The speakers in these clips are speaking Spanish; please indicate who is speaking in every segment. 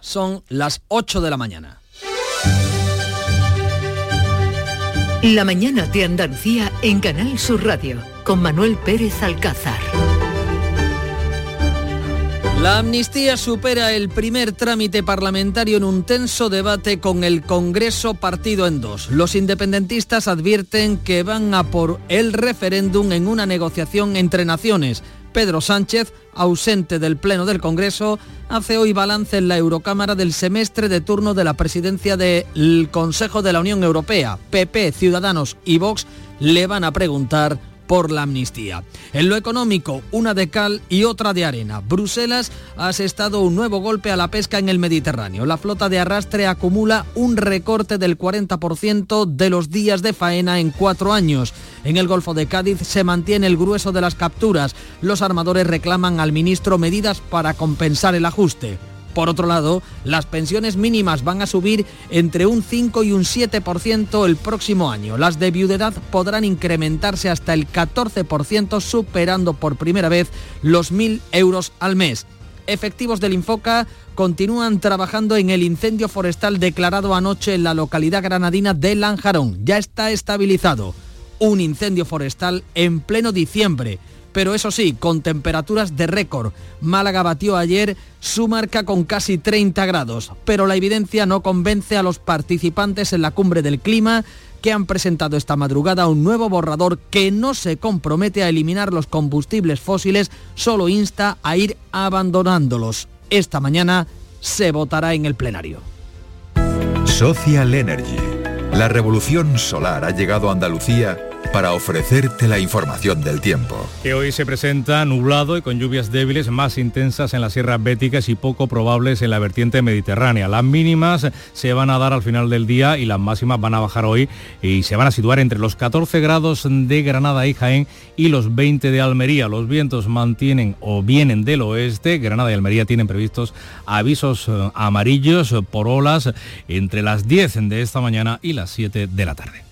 Speaker 1: Son las 8 de la mañana.
Speaker 2: La mañana de Andalucía en Canal Sur Radio con Manuel Pérez Alcázar.
Speaker 1: La amnistía supera el primer trámite parlamentario en un tenso debate con el Congreso partido en dos. Los independentistas advierten que van a por el referéndum en una negociación entre naciones. Pedro Sánchez, ausente del Pleno del Congreso, hace hoy balance en la Eurocámara del semestre de turno de la presidencia del Consejo de la Unión Europea. PP, Ciudadanos y Vox le van a preguntar por la amnistía. En lo económico, una de cal y otra de arena. Bruselas ha asestado un nuevo golpe a la pesca en el Mediterráneo. La flota de arrastre acumula un recorte del 40% de los días de faena en cuatro años. En el Golfo de Cádiz se mantiene el grueso de las capturas. Los armadores reclaman al ministro medidas para compensar el ajuste. Por otro lado, las pensiones mínimas van a subir entre un 5 y un 7% el próximo año. Las de viudedad podrán incrementarse hasta el 14%, superando por primera vez los 1.000 euros al mes. Efectivos del Infoca continúan trabajando en el incendio forestal declarado anoche en la localidad granadina de Lanjarón. Ya está estabilizado. Un incendio forestal en pleno diciembre pero eso sí, con temperaturas de récord. Málaga batió ayer su marca con casi 30 grados, pero la evidencia no convence a los participantes en la cumbre del clima que han presentado esta madrugada un nuevo borrador que no se compromete a eliminar los combustibles fósiles, solo insta a ir abandonándolos. Esta mañana se votará en el plenario.
Speaker 3: Social Energy. La revolución solar ha llegado a Andalucía para ofrecerte la información del tiempo.
Speaker 4: Que hoy se presenta nublado y con lluvias débiles más intensas en las sierras béticas y poco probables en la vertiente mediterránea. Las mínimas se van a dar al final del día y las máximas van a bajar hoy y se van a situar entre los 14 grados de Granada y Jaén y los 20 de Almería. Los vientos mantienen o vienen del oeste. Granada y Almería tienen previstos avisos eh, amarillos por olas entre las 10 de esta mañana y las 7 de la tarde.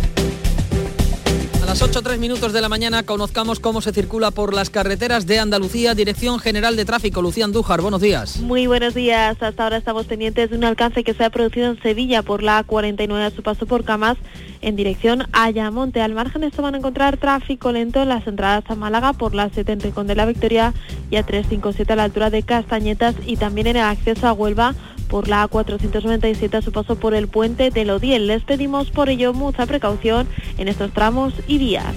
Speaker 1: Las 8.03 minutos de la mañana conozcamos cómo se circula por las carreteras de Andalucía, Dirección General de Tráfico. Lucía Andújar, buenos días.
Speaker 5: Muy buenos días. Hasta ahora estamos pendientes de un alcance que se ha producido en Sevilla por la A49 a su paso por Camas en dirección a Ayamonte. Al margen esto van a encontrar tráfico lento en las entradas a Málaga por la 70 con de la Victoria y a 357 a la altura de Castañetas y también en el acceso a Huelva por la A497 a su paso por el puente de Lodiel. Les pedimos por ello mucha precaución en estos tramos y vías.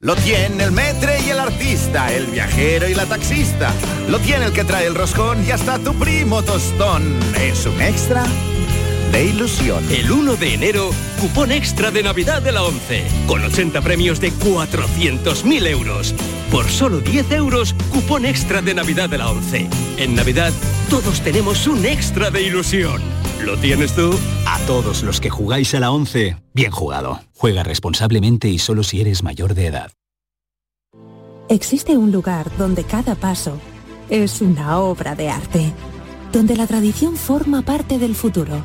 Speaker 6: Lo tiene el metre y el artista, el viajero y la taxista. Lo tiene el que trae el roscón y hasta tu primo tostón. Es un extra de ilusión.
Speaker 7: El 1 de enero, cupón extra de Navidad de la 11, con 80 premios de 400.000 euros. Por solo 10 euros, cupón extra de Navidad de la 11. En Navidad, todos tenemos un extra de ilusión. ¿Lo tienes tú?
Speaker 8: A todos los que jugáis a la 11, bien jugado. Juega responsablemente y solo si eres mayor de edad.
Speaker 9: Existe un lugar donde cada paso es una obra de arte, donde la tradición forma parte del futuro,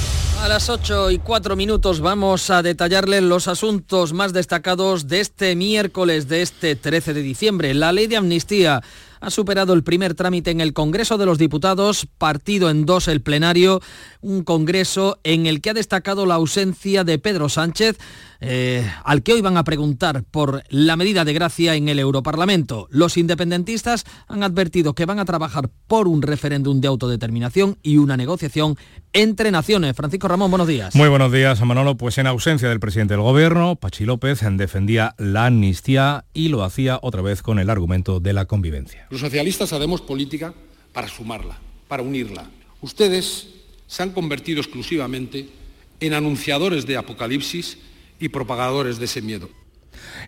Speaker 1: A las 8 y 4 minutos vamos a detallarles los asuntos más destacados de este miércoles, de este 13 de diciembre. La ley de amnistía ha superado el primer trámite en el Congreso de los Diputados, partido en dos el plenario, un Congreso en el que ha destacado la ausencia de Pedro Sánchez, eh, al que hoy van a preguntar por la medida de gracia en el Europarlamento. Los independentistas han advertido que van a trabajar por un referéndum de autodeterminación y una negociación entre naciones. Francisco Ramón, buenos días.
Speaker 4: Muy buenos días, Manolo. Pues en ausencia del presidente del gobierno, Pachi López defendía la amnistía y lo hacía otra vez con el argumento de la convivencia.
Speaker 10: Los socialistas hacemos política para sumarla, para unirla. Ustedes se han convertido exclusivamente en anunciadores de apocalipsis propagadores de ese miedo.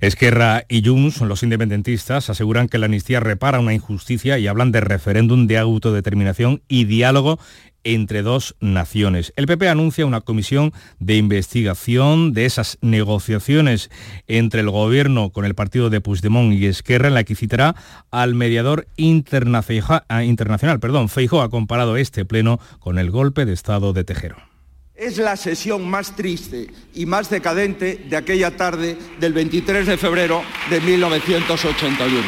Speaker 4: Esquerra y Junts, los independentistas, aseguran que la amnistía repara una injusticia y hablan de referéndum de autodeterminación y diálogo entre dos naciones. El PP anuncia una comisión de investigación de esas negociaciones entre el gobierno con el partido de Puigdemont y Esquerra en la que citará al mediador ah, internacional. Perdón, Feijóo ha comparado este pleno con el golpe de Estado de Tejero.
Speaker 11: Es la sesión más triste y más decadente de aquella tarde del 23 de febrero de 1981.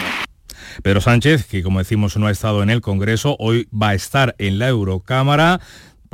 Speaker 4: Pedro Sánchez, que como decimos no ha estado en el Congreso, hoy va a estar en la Eurocámara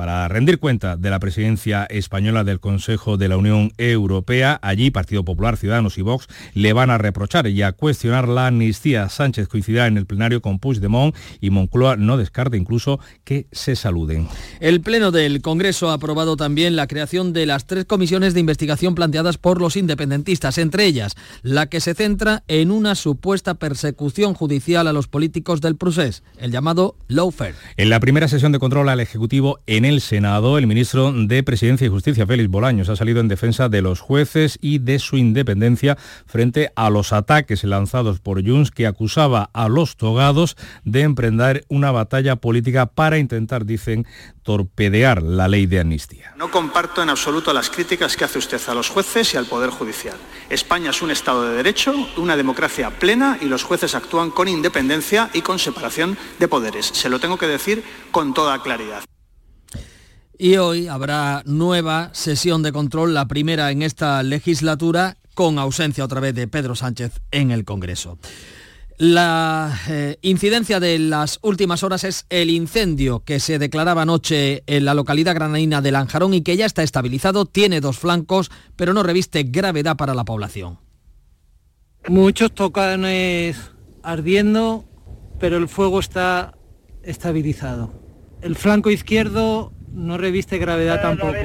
Speaker 4: para rendir cuenta de la presidencia española del Consejo de la Unión Europea. Allí Partido Popular, Ciudadanos y Vox le van a reprochar y a cuestionar la amnistía. Sánchez coincidirá en el plenario con Puigdemont y Moncloa no descarta incluso que se saluden.
Speaker 1: El Pleno del Congreso ha aprobado también la creación de las tres comisiones de investigación planteadas por los independentistas, entre ellas la que se centra en una supuesta persecución judicial a los políticos del procés, el llamado lawfare.
Speaker 4: En la primera sesión de control al Ejecutivo en el Senado, el ministro de Presidencia y Justicia, Félix Bolaños, ha salido en defensa de los jueces y de su independencia frente a los ataques lanzados por Junts que acusaba a los togados de emprender una batalla política para intentar, dicen, torpedear la ley de amnistía.
Speaker 12: No comparto en absoluto las críticas que hace usted a los jueces y al Poder Judicial. España es un Estado de Derecho, una democracia plena y los jueces actúan con independencia y con separación de poderes. Se lo tengo que decir con toda claridad.
Speaker 1: Y hoy habrá nueva sesión de control, la primera en esta legislatura, con ausencia otra vez de Pedro Sánchez en el Congreso. La eh, incidencia de las últimas horas es el incendio que se declaraba anoche en la localidad granadina de Lanjarón y que ya está estabilizado, tiene dos flancos, pero no reviste gravedad para la población.
Speaker 13: Muchos tocanes ardiendo, pero el fuego está estabilizado. El flanco izquierdo no reviste gravedad tampoco.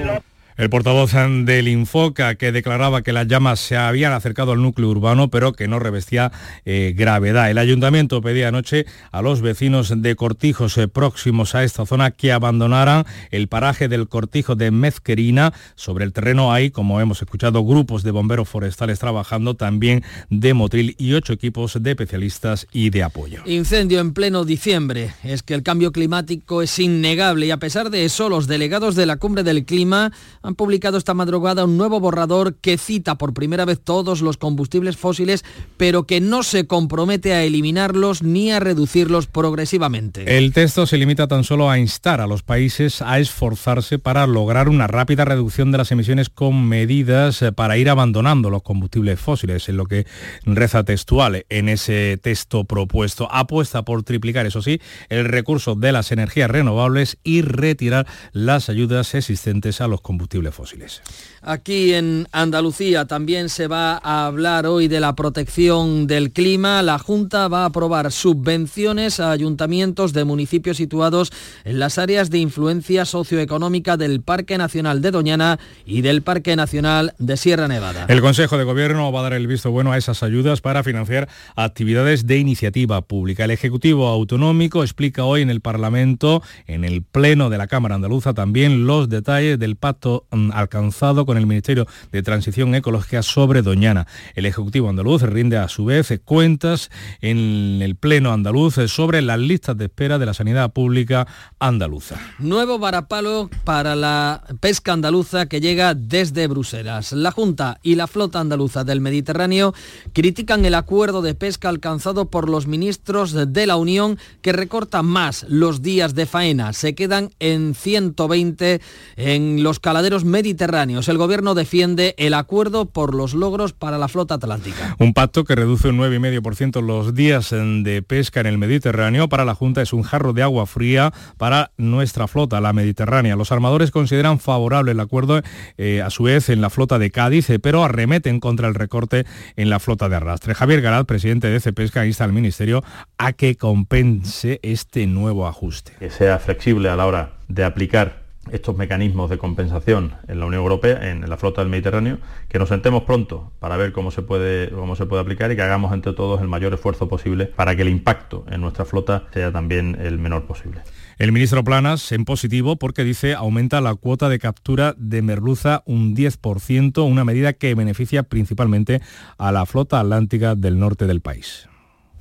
Speaker 4: El portavoz del Infoca que declaraba que las llamas se habían acercado al núcleo urbano pero que no revestía eh, gravedad. El ayuntamiento pedía anoche a los vecinos de Cortijos eh, próximos a esta zona que abandonaran el paraje del Cortijo de Mezquerina. Sobre el terreno hay, como hemos escuchado, grupos de bomberos forestales trabajando, también de Motril y ocho equipos de especialistas y de apoyo.
Speaker 1: Incendio en pleno diciembre. Es que el cambio climático es innegable y a pesar de eso los delegados de la cumbre del clima han publicado esta madrugada un nuevo borrador que cita por primera vez todos los combustibles fósiles, pero que no se compromete a eliminarlos ni a reducirlos progresivamente.
Speaker 4: El texto se limita tan solo a instar a los países a esforzarse para lograr una rápida reducción de las emisiones con medidas eh, para ir abandonando los combustibles fósiles, en lo que reza textual en ese texto propuesto. Apuesta por triplicar, eso sí, el recurso de las energías renovables y retirar las ayudas existentes a los combustibles fósiles.
Speaker 1: Aquí en Andalucía también se va a hablar hoy de la protección del clima. La Junta va a aprobar subvenciones a ayuntamientos de municipios situados en las áreas de influencia socioeconómica del Parque Nacional de Doñana y del Parque Nacional de Sierra Nevada.
Speaker 4: El Consejo de Gobierno va a dar el visto bueno a esas ayudas para financiar actividades de iniciativa pública. El Ejecutivo Autonómico explica hoy en el Parlamento, en el Pleno de la Cámara Andaluza, también los detalles del pacto mm, alcanzado con el Ministerio de Transición Ecológica sobre Doñana. El Ejecutivo andaluz rinde a su vez cuentas en el Pleno andaluz sobre las listas de espera de la sanidad pública andaluza.
Speaker 1: Nuevo varapalo para la pesca andaluza que llega desde Bruselas. La Junta y la flota andaluza del Mediterráneo critican el acuerdo de pesca alcanzado por los ministros de la Unión que recorta más los días de faena. Se quedan en 120 en los caladeros mediterráneos. El gobierno defiende el acuerdo por los logros para la flota atlántica.
Speaker 4: Un pacto que reduce un 9,5% los días de pesca en el Mediterráneo para la Junta es un jarro de agua fría para nuestra flota, la Mediterránea. Los armadores consideran favorable el acuerdo eh, a su vez en la flota de Cádiz, eh, pero arremeten contra el recorte en la flota de arrastre. Javier Garat, presidente de Cepesca, insta al Ministerio a que compense este nuevo ajuste.
Speaker 14: Que sea flexible a la hora de aplicar estos mecanismos de compensación en la Unión Europea, en la flota del Mediterráneo, que nos sentemos pronto para ver cómo se puede, cómo se puede aplicar y que hagamos entre todos el mayor esfuerzo posible para que el impacto en nuestra flota sea también el menor posible.
Speaker 4: El ministro Planas en positivo porque dice aumenta la cuota de captura de merluza un 10%, una medida que beneficia principalmente a la flota atlántica del norte del país.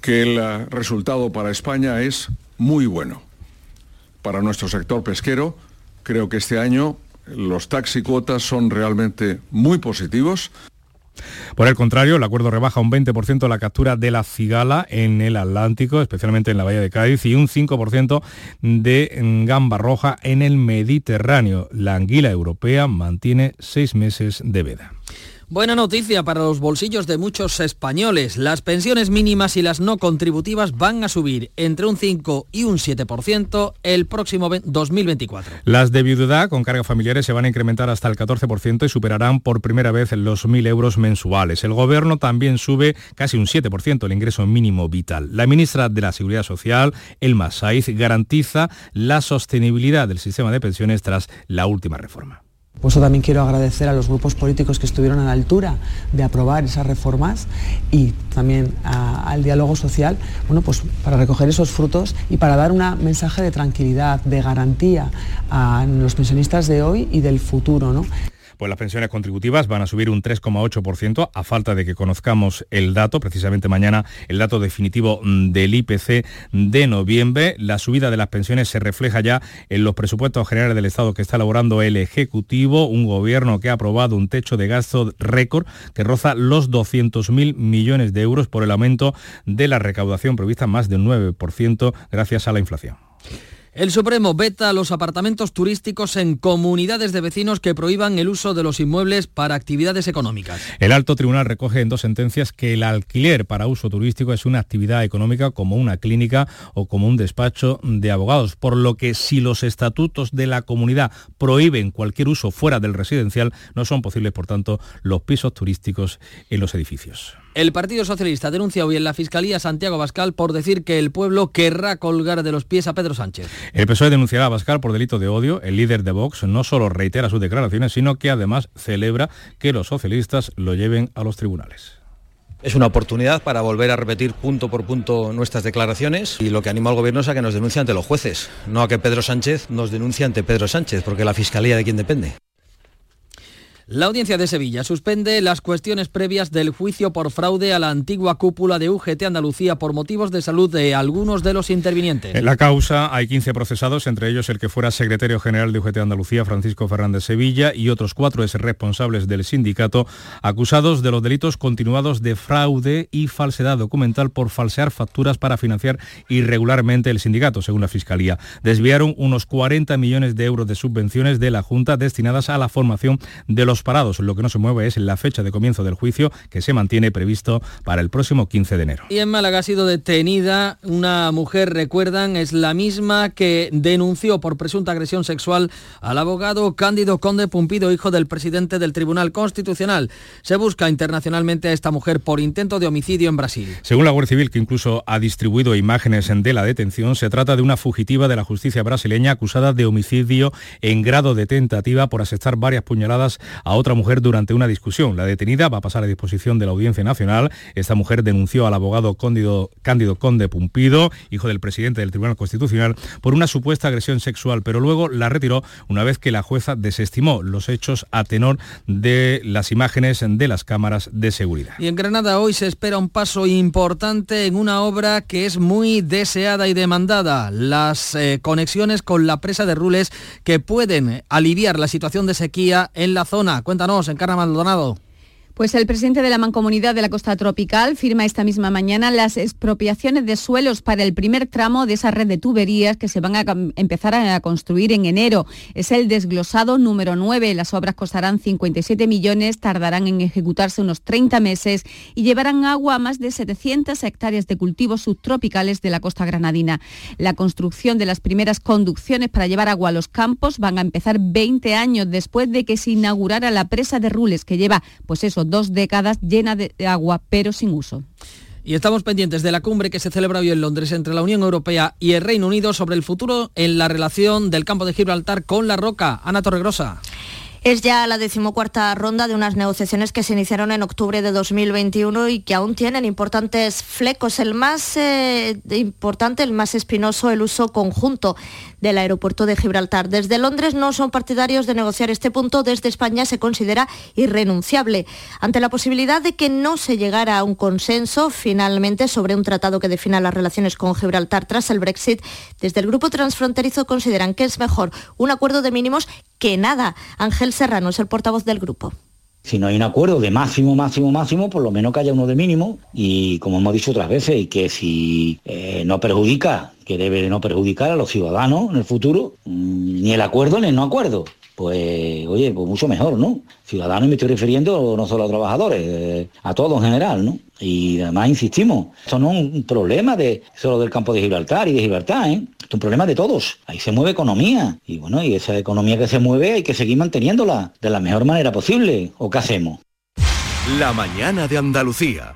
Speaker 15: Que el resultado para España es muy bueno. Para nuestro sector pesquero, creo que este año los taxi cuotas son realmente muy positivos.
Speaker 4: Por el contrario, el acuerdo rebaja un 20% la captura de la cigala en el Atlántico, especialmente en la bahía de Cádiz, y un 5% de gamba roja en el Mediterráneo. La anguila europea mantiene seis meses de veda.
Speaker 1: Buena noticia para los bolsillos de muchos españoles. Las pensiones mínimas y las no contributivas van a subir entre un 5 y un 7% el próximo 2024.
Speaker 4: Las de viudedad con cargas familiares se van a incrementar hasta el 14% y superarán por primera vez los 1.000 euros mensuales. El gobierno también sube casi un 7% el ingreso mínimo vital. La ministra de la Seguridad Social, Elma Saiz, garantiza la sostenibilidad del sistema de pensiones tras la última reforma.
Speaker 16: Por eso también quiero agradecer a los grupos políticos que estuvieron a la altura de aprobar esas reformas y también al diálogo social, bueno, pues para recoger esos frutos y para dar un mensaje de tranquilidad, de garantía a los pensionistas de hoy y del futuro. ¿no?
Speaker 4: Pues las pensiones contributivas van a subir un 3,8% a falta de que conozcamos el dato, precisamente mañana el dato definitivo mm, del IPC de noviembre. La subida de las pensiones se refleja ya en los presupuestos generales del Estado que está elaborando el Ejecutivo, un gobierno que ha aprobado un techo de gasto récord que roza los 200.000 millones de euros por el aumento de la recaudación prevista más del 9% gracias a la inflación.
Speaker 1: El Supremo veta los apartamentos turísticos en comunidades de vecinos que prohíban el uso de los inmuebles para actividades económicas.
Speaker 4: El alto tribunal recoge en dos sentencias que el alquiler para uso turístico es una actividad económica como una clínica o como un despacho de abogados, por lo que si los estatutos de la comunidad prohíben cualquier uso fuera del residencial, no son posibles, por tanto, los pisos turísticos en los edificios.
Speaker 1: El Partido Socialista denuncia hoy en la Fiscalía Santiago Bascal por decir que el pueblo querrá colgar de los pies a Pedro Sánchez.
Speaker 4: El PSOE denunciará a Bascal por delito de odio. El líder de Vox no solo reitera sus declaraciones, sino que además celebra que los socialistas lo lleven a los tribunales.
Speaker 17: Es una oportunidad para volver a repetir punto por punto nuestras declaraciones y lo que animo al gobierno es a que nos denuncie ante los jueces, no a que Pedro Sánchez nos denuncie ante Pedro Sánchez, porque la Fiscalía de quién depende.
Speaker 1: La audiencia de Sevilla suspende las cuestiones previas del juicio por fraude a la antigua cúpula de UGT Andalucía por motivos de salud de algunos de los intervinientes.
Speaker 4: En la causa hay 15 procesados, entre ellos el que fuera secretario general de UGT Andalucía, Francisco Fernández Sevilla, y otros cuatro ex responsables del sindicato, acusados de los delitos continuados de fraude y falsedad documental por falsear facturas para financiar irregularmente el sindicato, según la Fiscalía. Desviaron unos 40 millones de euros de subvenciones de la Junta destinadas a la formación de los parados. Lo que no se mueve es la fecha de comienzo del juicio que se mantiene previsto para el próximo 15 de enero.
Speaker 1: Y en Málaga ha sido detenida una mujer, recuerdan, es la misma que denunció por presunta agresión sexual al abogado Cándido Conde Pumpido, hijo del presidente del Tribunal Constitucional. Se busca internacionalmente a esta mujer por intento de homicidio en Brasil.
Speaker 4: Según la Guardia Civil, que incluso ha distribuido imágenes de la detención, se trata de una fugitiva de la justicia brasileña acusada de homicidio en grado de tentativa por asestar varias puñaladas a otra mujer durante una discusión. La detenida va a pasar a disposición de la Audiencia Nacional. Esta mujer denunció al abogado Cándido, Cándido Conde Pumpido, hijo del presidente del Tribunal Constitucional, por una supuesta agresión sexual, pero luego la retiró una vez que la jueza desestimó los hechos a tenor de las imágenes de las cámaras de seguridad.
Speaker 1: Y en Granada hoy se espera un paso importante en una obra que es muy deseada y demandada, las eh, conexiones con la presa de Rules que pueden aliviar la situación de sequía en la zona. Cuéntanos, Encarna Maldonado.
Speaker 18: Pues el presidente de la Mancomunidad de la Costa Tropical firma esta misma mañana las expropiaciones de suelos para el primer tramo de esa red de tuberías que se van a empezar a construir en enero. Es el desglosado número 9. Las obras costarán 57 millones, tardarán en ejecutarse unos 30 meses y llevarán agua a más de 700 hectáreas de cultivos subtropicales de la costa granadina. La construcción de las primeras conducciones para llevar agua a los campos van a empezar 20 años después de que se inaugurara la presa de Rules, que lleva, pues eso, dos décadas llena de agua, pero sin uso.
Speaker 1: Y estamos pendientes de la cumbre que se celebra hoy en Londres entre la Unión Europea y el Reino Unido sobre el futuro en la relación del campo de Gibraltar con la roca. Ana Torregrosa.
Speaker 19: Es ya la decimocuarta ronda de unas negociaciones que se iniciaron en octubre de 2021 y que aún tienen importantes flecos. El más eh, importante, el más espinoso, el uso conjunto del aeropuerto de Gibraltar. Desde Londres no son partidarios de negociar este punto, desde España se considera irrenunciable. Ante la posibilidad de que no se llegara a un consenso finalmente sobre un tratado que defina las relaciones con Gibraltar tras el Brexit, desde el grupo transfronterizo consideran que es mejor un acuerdo de mínimos que nada. Ángel Serrano es el portavoz del grupo.
Speaker 20: Si no hay un acuerdo de máximo, máximo, máximo, por lo menos que haya uno de mínimo y como hemos dicho otras veces, y que si eh, no perjudica, que debe de no perjudicar a los ciudadanos en el futuro, mm, ni el acuerdo ni el no acuerdo pues oye, pues mucho mejor, ¿no? Ciudadanos me estoy refiriendo no solo a trabajadores, eh, a todos en general, ¿no? Y además insistimos, esto no es un problema de solo del campo de Gibraltar y de Gibraltar, ¿eh? es un problema de todos. Ahí se mueve economía. Y bueno, y esa economía que se mueve hay que seguir manteniéndola de la mejor manera posible. ¿O qué hacemos?
Speaker 21: La mañana de Andalucía.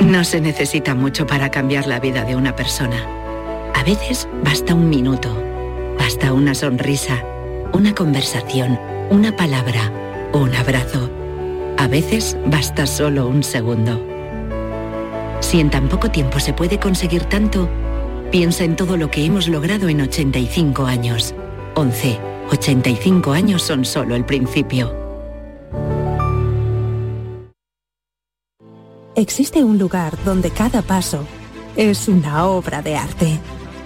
Speaker 2: No se necesita mucho para cambiar la vida de una persona. A veces basta un minuto Basta una sonrisa, una conversación, una palabra, un abrazo. A veces basta solo un segundo. Si en tan poco tiempo se puede conseguir tanto, piensa en todo lo que hemos logrado en 85 años. 11. 85 años son solo el principio.
Speaker 9: Existe un lugar donde cada paso es una obra de arte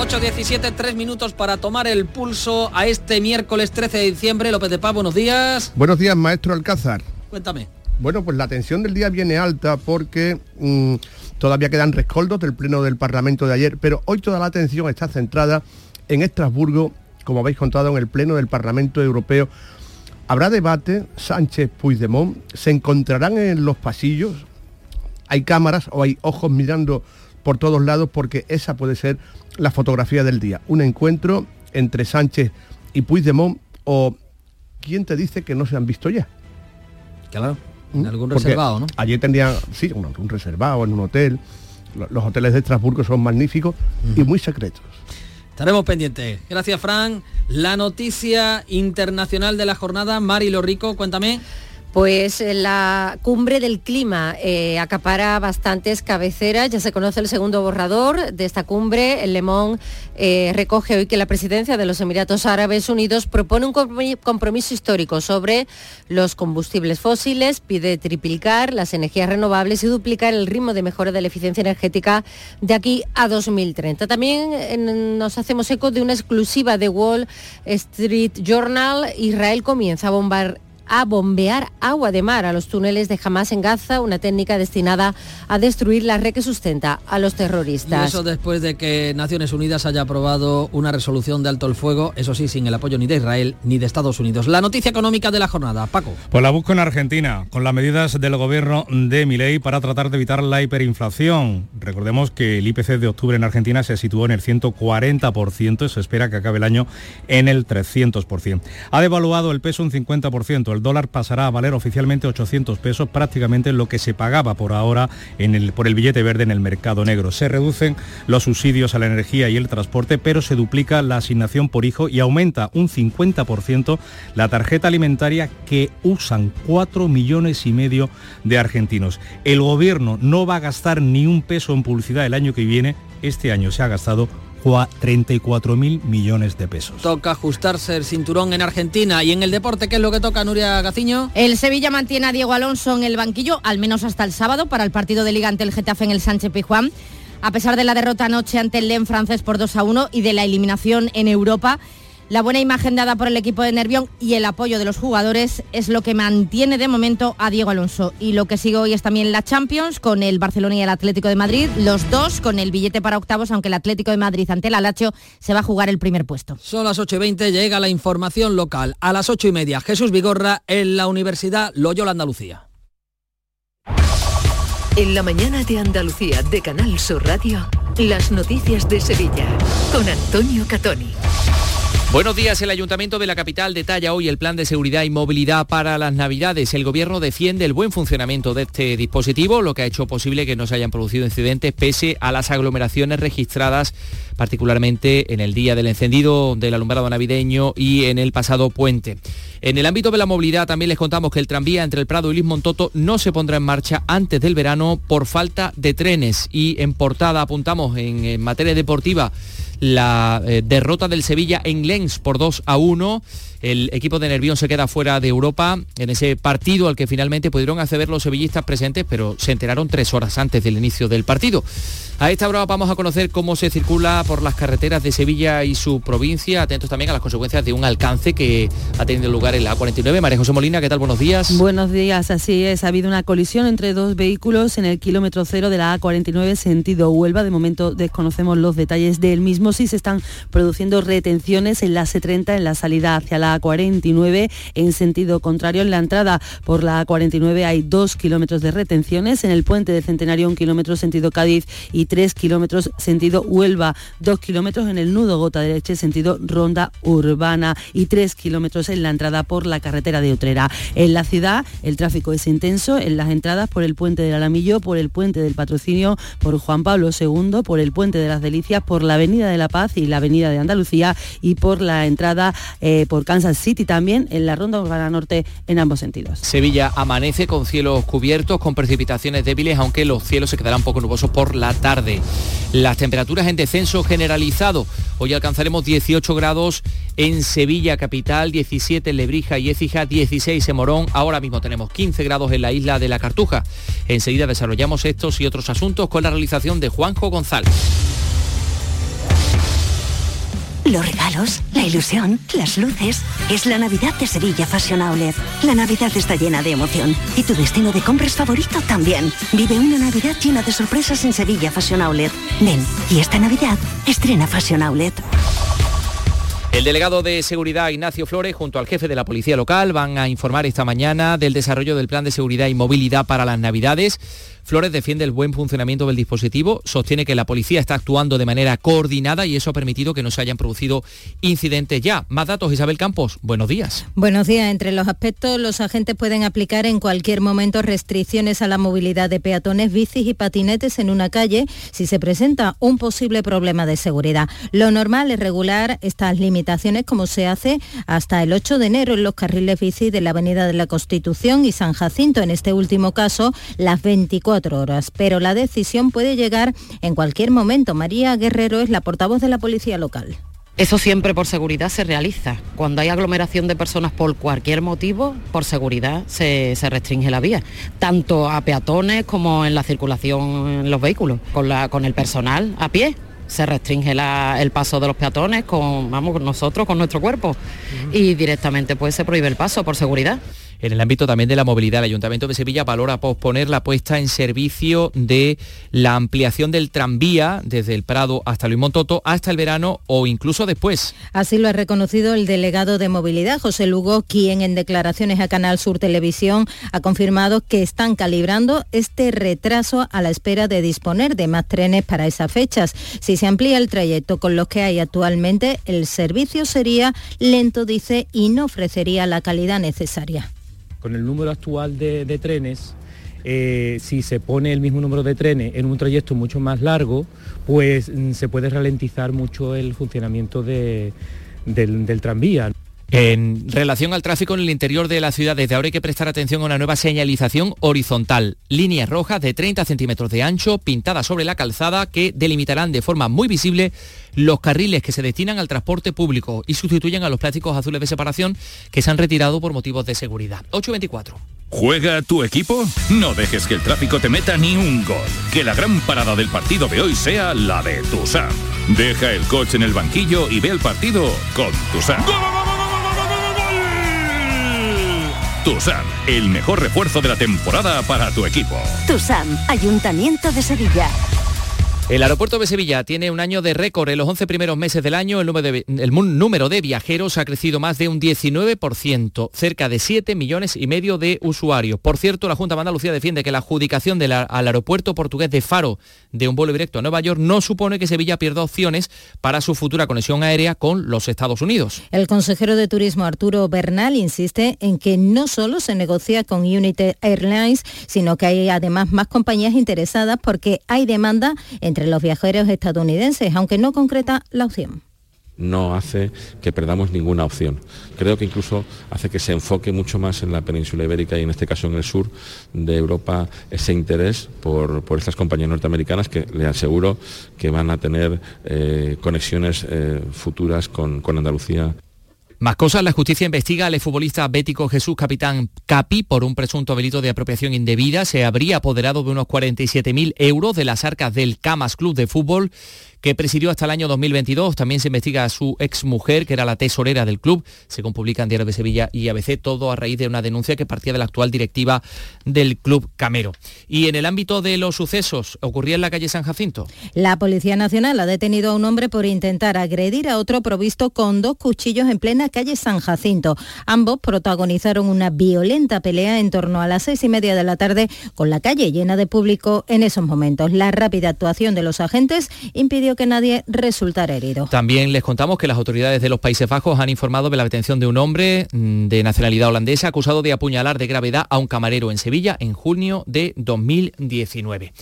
Speaker 1: 8.17, tres minutos para tomar el pulso a este miércoles 13 de diciembre. López de Paz, buenos días.
Speaker 22: Buenos días, maestro Alcázar.
Speaker 1: Cuéntame.
Speaker 22: Bueno, pues la tensión del día viene alta porque mm, todavía quedan rescoldos del pleno del Parlamento de ayer, pero hoy toda la atención está centrada en Estrasburgo, como habéis contado, en el pleno del Parlamento Europeo. Habrá debate, Sánchez Puigdemont, se encontrarán en los pasillos, hay cámaras o hay ojos mirando por todos lados porque esa puede ser la fotografía del día. Un encuentro entre Sánchez y Puigdemont o quién te dice que no se han visto ya.
Speaker 1: Claro, en ¿Mm? algún reservado, ¿no?
Speaker 22: Allí tendrían, sí, un, reservado en un hotel. Los hoteles de Estrasburgo son magníficos y muy secretos.
Speaker 1: Estaremos pendientes. Gracias, Fran. La noticia internacional de la jornada, Mari Rico, cuéntame.
Speaker 19: Pues eh, la cumbre del clima eh, acapara bastantes cabeceras. Ya se conoce el segundo borrador de esta cumbre. El Lemón eh, recoge hoy que la presidencia de los Emiratos Árabes Unidos propone un compromiso histórico sobre los combustibles fósiles, pide triplicar las energías renovables y duplicar el ritmo de mejora de la eficiencia energética de aquí a 2030. También nos hacemos eco de una exclusiva de Wall Street Journal. Israel comienza a bombar a bombear agua de mar a los túneles de Hamas en Gaza, una técnica destinada a destruir la red que sustenta a los terroristas.
Speaker 1: Y eso después de que Naciones Unidas haya aprobado una resolución de alto el fuego, eso sí, sin el apoyo ni de Israel ni de Estados Unidos. La noticia económica de la jornada, Paco.
Speaker 4: Pues la busco en Argentina, con las medidas del gobierno de Milei para tratar de evitar la hiperinflación. Recordemos que el IPC de octubre en Argentina se situó en el 140% y se espera que acabe el año en el 300%. Ha devaluado el peso un 50%, el Dólar pasará a valer oficialmente 800 pesos, prácticamente lo que se pagaba por ahora en el, por el billete verde en el mercado negro. Se reducen los subsidios a la energía y el transporte, pero se duplica la asignación por hijo y aumenta un 50% la tarjeta alimentaria que usan 4 millones y medio de argentinos. El gobierno no va a gastar ni un peso en publicidad el año que viene. Este año se ha gastado 34 mil millones de pesos.
Speaker 1: Toca ajustarse el cinturón en Argentina y en el deporte, ¿qué es lo que toca Nuria Gaciño?
Speaker 23: El Sevilla mantiene a Diego Alonso en el banquillo, al menos hasta el sábado, para el partido de liga ante el Getafe en el Sánchez Pijuán. A pesar de la derrota anoche ante el Len francés por 2 a 1 y de la eliminación en Europa, la buena imagen dada por el equipo de Nervión y el apoyo de los jugadores es lo que mantiene de momento a Diego Alonso. Y lo que sigue hoy es también la Champions con el Barcelona y el Atlético de Madrid, los dos con el billete para octavos, aunque el Atlético de Madrid ante el Alacho se va a jugar el primer puesto.
Speaker 1: Son las 8 y 20, llega la información local. A las 8 y media, Jesús Vigorra en la Universidad Loyola Andalucía.
Speaker 24: En la mañana de Andalucía de Canal Sur Radio, las noticias de Sevilla con Antonio Catoni.
Speaker 25: Buenos días. El Ayuntamiento de la capital detalla hoy el plan de seguridad y movilidad para las Navidades. El Gobierno defiende el buen funcionamiento de este dispositivo, lo que ha hecho posible que no se hayan producido incidentes pese a las aglomeraciones registradas, particularmente en el día del encendido del alumbrado navideño y en el pasado puente. En el ámbito de la movilidad también les contamos que el tranvía entre el Prado y Luis Montoto no se pondrá en marcha antes del verano por falta de trenes. Y en portada apuntamos en, en materia deportiva la eh, derrota del Sevilla en Lens por 2 a 1. El equipo de Nervión se queda fuera de Europa en ese partido al que finalmente pudieron acceder los sevillistas presentes, pero se enteraron tres horas antes del inicio del partido. A esta hora vamos a conocer cómo se circula por las carreteras de Sevilla y su provincia, atentos también a las consecuencias de un alcance que ha tenido lugar en la A49. María José Molina, ¿qué tal? Buenos días.
Speaker 26: Buenos días, así es. Ha habido una colisión entre dos vehículos en el kilómetro cero de la A49 sentido Huelva. De momento desconocemos los detalles del mismo. Sí se están produciendo retenciones en la C30 en la salida hacia la A49 en sentido contrario. En la entrada por la A49 hay dos kilómetros de retenciones. En el puente de Centenario un kilómetro sentido Cádiz y tres kilómetros sentido Huelva. Dos kilómetros en el nudo Gota Derecha sentido Ronda Urbana y tres kilómetros en la entrada por la carretera de Utrera. En la ciudad el tráfico es intenso en las entradas por el puente del Alamillo, por el puente del Patrocinio, por Juan Pablo II, por el puente de las Delicias, por la Avenida de la Paz y la Avenida de Andalucía y por la entrada eh, por Kansas City también en la Ronda Urbana Norte en ambos sentidos.
Speaker 25: Sevilla amanece con cielos cubiertos, con precipitaciones débiles, aunque los cielos se quedarán poco nubosos por la tarde. Las temperaturas en descenso generalizado. Hoy alcanzaremos 18 grados en Sevilla capital, 17 en Lebrija y Écija, 16 en Morón. Ahora mismo tenemos 15 grados en la isla de la Cartuja. Enseguida desarrollamos estos y otros asuntos con la realización de Juanjo González.
Speaker 27: Los regalos, la ilusión, las luces. Es la Navidad de Sevilla Fashion Outlet. La Navidad está llena de emoción. Y tu destino de compras favorito también. Vive una Navidad llena de sorpresas en Sevilla Fashion Outlet. Ven, y esta Navidad estrena Fashion Outlet.
Speaker 25: El delegado de seguridad Ignacio Flores junto al jefe de la policía local van a informar esta mañana del desarrollo del plan de seguridad y movilidad para las Navidades. Flores defiende el buen funcionamiento del dispositivo, sostiene que la policía está actuando de manera coordinada y eso ha permitido que no se hayan producido incidentes ya. Más datos, Isabel Campos, buenos días.
Speaker 23: Buenos días. Entre los aspectos, los agentes pueden aplicar en cualquier momento restricciones a la movilidad de peatones, bicis y patinetes en una calle si se presenta un posible problema de seguridad. Lo normal es regular estas limitaciones como se hace hasta el 8 de enero en los carriles bici de la Avenida de la Constitución y San Jacinto. En este último caso, las 24 horas, pero la decisión puede llegar en cualquier momento. María Guerrero es la portavoz de la policía local.
Speaker 28: Eso siempre por seguridad se realiza. Cuando hay aglomeración de personas por cualquier motivo, por seguridad se, se restringe la vía, tanto a peatones como en la circulación en los vehículos, con, la, con el personal a pie. Se restringe la- el paso de los peatones con, vamos, con nosotros, con nuestro cuerpo. Y directamente pues se prohíbe el paso por seguridad.
Speaker 25: En el ámbito también de la movilidad, el Ayuntamiento de Sevilla valora posponer la puesta en servicio de la ampliación del tranvía desde el Prado hasta Luis Montoto hasta el verano o incluso después.
Speaker 23: Así lo ha reconocido el delegado de movilidad, José Lugo, quien en declaraciones a Canal Sur Televisión ha confirmado que están calibrando este retraso a la espera de disponer de más trenes para esas fechas. Si se amplía el trayecto con los que hay actualmente, el servicio sería lento, dice, y no ofrecería la calidad necesaria.
Speaker 29: Con el número actual de, trenes, eh, si se pone el mismo número de trenes en un trayecto mucho más largo, pues mm, se puede ralentizar mucho el funcionamiento de- del, del tranvía.
Speaker 25: En relación al tráfico en el interior de la ciudad, desde ahora hay que prestar atención a una nueva señalización horizontal. Líneas rojas de 30 centímetros de ancho pintadas sobre la calzada que delimitarán de forma muy visible los carriles que se destinan al transporte público y sustituyen a los plásticos azules de separación que se han retirado por motivos de seguridad. 824.
Speaker 30: ¿Juega tu equipo? No dejes que el tráfico te meta ni un gol. Que la gran parada del partido de hoy sea la de Tusam. Deja el coche en el banquillo y ve el partido con Tusam. Tusam, el mejor refuerzo de la temporada para tu equipo.
Speaker 31: TUSAM, Ayuntamiento de Sevilla.
Speaker 25: El aeropuerto de Sevilla tiene un año de récord. En los 11 primeros meses del año el número de, viajeros ha crecido más de un 19%, cerca de 7 millones y medio de usuarios. Por cierto, la Junta de Andalucía defiende que la adjudicación al aeropuerto portugués de Faro de un vuelo directo a Nueva York no supone que Sevilla pierda opciones para su futura conexión aérea con los Estados Unidos.
Speaker 23: El consejero de Turismo Arturo Bernal insiste en que no solo se negocia con United Airlines, sino que hay además más compañías interesadas porque hay demanda entre los viajeros estadounidenses, aunque no concreta la opción.
Speaker 32: no hace que perdamos ninguna opción. Creo que incluso hace que se enfoque mucho más en la península ibérica y en este caso en el sur de Europa ese interés por, por estas compañías norteamericanas que le aseguro que van a tener eh, conexiones eh, futuras con, con Andalucía.
Speaker 25: Más cosas, la justicia investiga al exfutbolista bético Jesús Capitán Capi por un presunto delito de apropiación indebida. Se habría apoderado de unos 47.000 euros de las arcas del Camas Club de Fútbol que presidió hasta el año 2022. También se investiga a su exmujer, que era la tesorera del club, según publican Diario de Sevilla y ABC, todo a raíz de una denuncia que partía de la actual directiva del club Camero. Y en el ámbito de los sucesos, ocurría en la calle San Jacinto.
Speaker 23: La Policía Nacional ha detenido a un hombre por intentar agredir a otro provisto con dos cuchillos en plena calle San Jacinto. Ambos protagonizaron una violenta pelea en torno a las seis y media de la tarde con la calle llena de público en esos momentos. La rápida actuación de los agentes impidió que nadie resultara herido.
Speaker 25: También les contamos que las autoridades de los Países Bajos han informado de la detención de un hombre mm, de nacionalidad holandesa acusado de apuñalar de gravedad a un camarero en Sevilla en junio de 2019.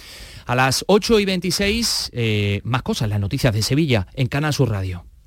Speaker 25: A las 8 y 26, eh, más cosas, las noticias de Sevilla en Canal Sur Radio.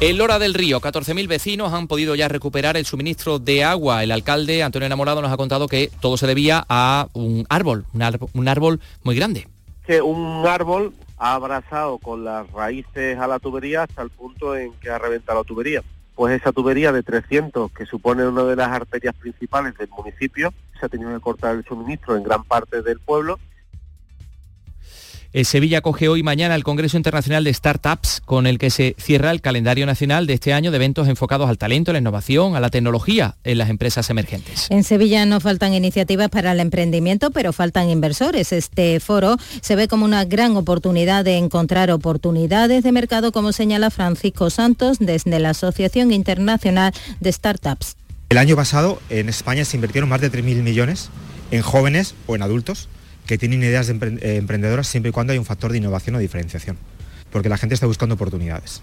Speaker 25: En Lora del Río, 14.000 vecinos han podido ya recuperar el suministro de agua. El alcalde Antonio Enamorado nos ha contado que todo se debía a un árbol, un, árbol, un árbol muy grande.
Speaker 33: que un árbol ha abrazado con las raíces a la tubería hasta el punto en que ha reventado la tubería. Pues esa tubería de 300, que supone una de las arterias principales del municipio, se ha tenido que cortar el suministro en gran parte del pueblo
Speaker 25: Eh, Sevilla acoge hoy y mañana el Congreso Internacional de Startups, con el que se cierra el calendario nacional de este año de eventos enfocados al talento, a la innovación, a la tecnología en las empresas emergentes.
Speaker 23: En Sevilla no faltan iniciativas para el emprendimiento, pero faltan inversores. Este foro se ve como una gran oportunidad de encontrar oportunidades de mercado, como señala Francisco Santos desde la Asociación Internacional de Startups.
Speaker 34: El año pasado en España se invirtieron más de 3.000 millones en jóvenes o en adultos que tienen ideas eh, emprendedoras siempre y cuando hay un factor de innovación o diferenciación, porque la gente está buscando oportunidades.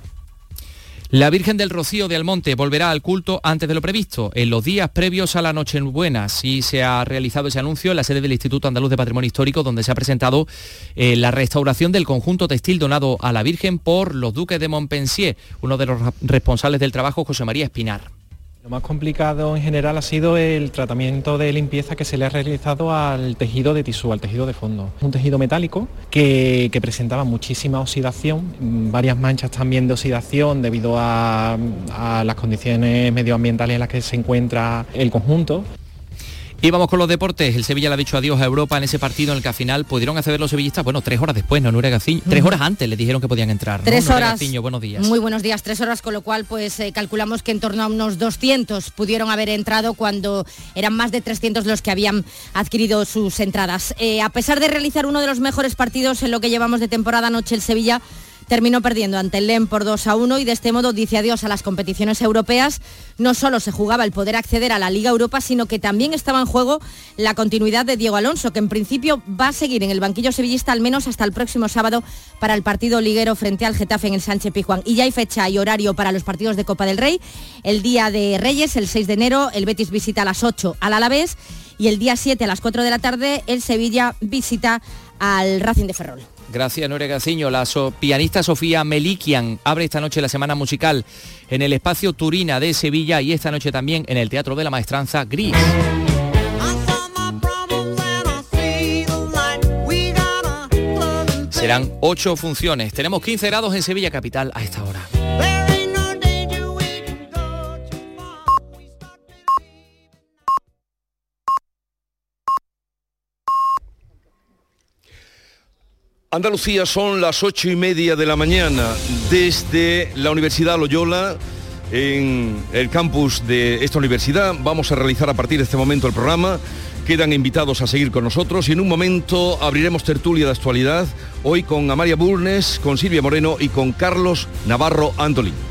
Speaker 25: La Virgen del Rocío de Almonte volverá al culto antes de lo previsto, en los días previos a la Nochebuena. Sí se ha realizado ese anuncio en la sede del Instituto Andaluz de Patrimonio Histórico, donde se ha presentado eh, la restauración del conjunto textil donado a la Virgen por los duques de Montpensier, uno de los responsables del trabajo, José María Espinar.
Speaker 35: Lo más complicado en general ha sido el tratamiento de limpieza que se le ha realizado al tejido de tisú, al tejido de fondo. Un tejido metálico que, presentaba muchísima oxidación, mm, varias manchas también de oxidación debido a las condiciones medioambientales en las que se encuentra el conjunto.
Speaker 25: Y vamos con los deportes. El Sevilla le ha dicho adiós a Europa en ese partido en el que al final pudieron acceder los sevillistas, bueno, tres horas después, ¿no? Nuria Gaciño. Tres horas antes les dijeron que podían entrar. ¿no?
Speaker 36: Tres horas.
Speaker 25: Buenos días.
Speaker 36: Muy buenos días, tres horas, con lo cual pues eh, calculamos que en torno a unos 200 pudieron haber entrado cuando eran más de 300 los que habían adquirido sus entradas. Eh, a pesar de realizar uno de los mejores partidos en lo que llevamos de temporada anoche, el Sevilla terminó perdiendo ante el LEM por 2 a 1 y de este modo dice adiós a las competiciones europeas. No solo se jugaba el poder acceder a la Liga Europa, sino que también estaba en juego la continuidad de Diego Alonso, que en principio va a seguir en el banquillo sevillista al menos hasta el próximo sábado para el partido liguero frente al Getafe en el Sánchez Pijuán. Y ya hay fecha y horario para los partidos de Copa del Rey. El día de Reyes, el 6 de enero, el Betis visita a las 8 al Alavés y el día 7 a las 4 de la tarde el Sevilla visita al Racing de Ferrol.
Speaker 25: Gracias, Noria Gaciño. La pianista Sofía Melikian abre esta noche la semana musical en el espacio Turina de Sevilla y esta noche también en el Teatro de la Maestranza Gris. Serán ocho funciones. Tenemos 15 grados en Sevilla Capital a esta hora.
Speaker 37: Andalucía son las ocho y media de la mañana desde la Universidad Loyola en el campus de esta universidad. Vamos a realizar a partir de este momento el programa. Quedan invitados a seguir con nosotros y en un momento abriremos tertulia de actualidad, hoy con Amalia Burnes, con Silvia Moreno y con Carlos Navarro Antolín.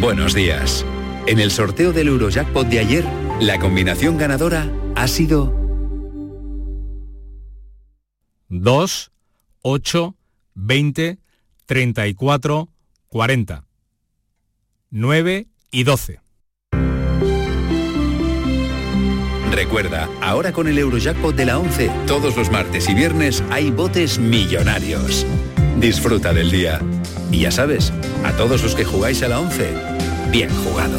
Speaker 38: Buenos días. En el sorteo del Eurojackpot de ayer, la combinación ganadora ha sido
Speaker 4: 2, 8, 20, 34, 40, 9 y 12.
Speaker 38: Recuerda, ahora con el Eurojackpot de la 11, todos los martes y viernes hay botes millonarios. Disfruta del día. Y ya sabes, a todos los que jugáis a la 11, bien jugado.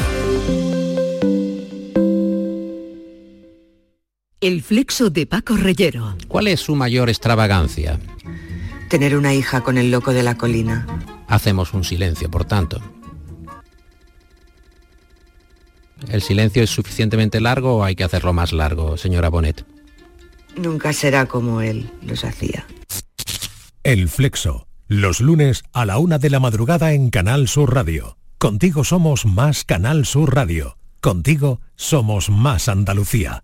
Speaker 24: El flexo de Paco Reyero.
Speaker 39: ¿Cuál es su mayor extravagancia?
Speaker 40: Tener una hija con el loco de la colina.
Speaker 39: Hacemos un silencio, por tanto. ¿El silencio es suficientemente largo o hay que hacerlo más largo, señora Bonet?
Speaker 40: Nunca será como él los hacía.
Speaker 41: El Flexo, los lunes a la una de la madrugada en Canal Sur Radio. Contigo somos más Canal Sur Radio. Contigo somos más Andalucía.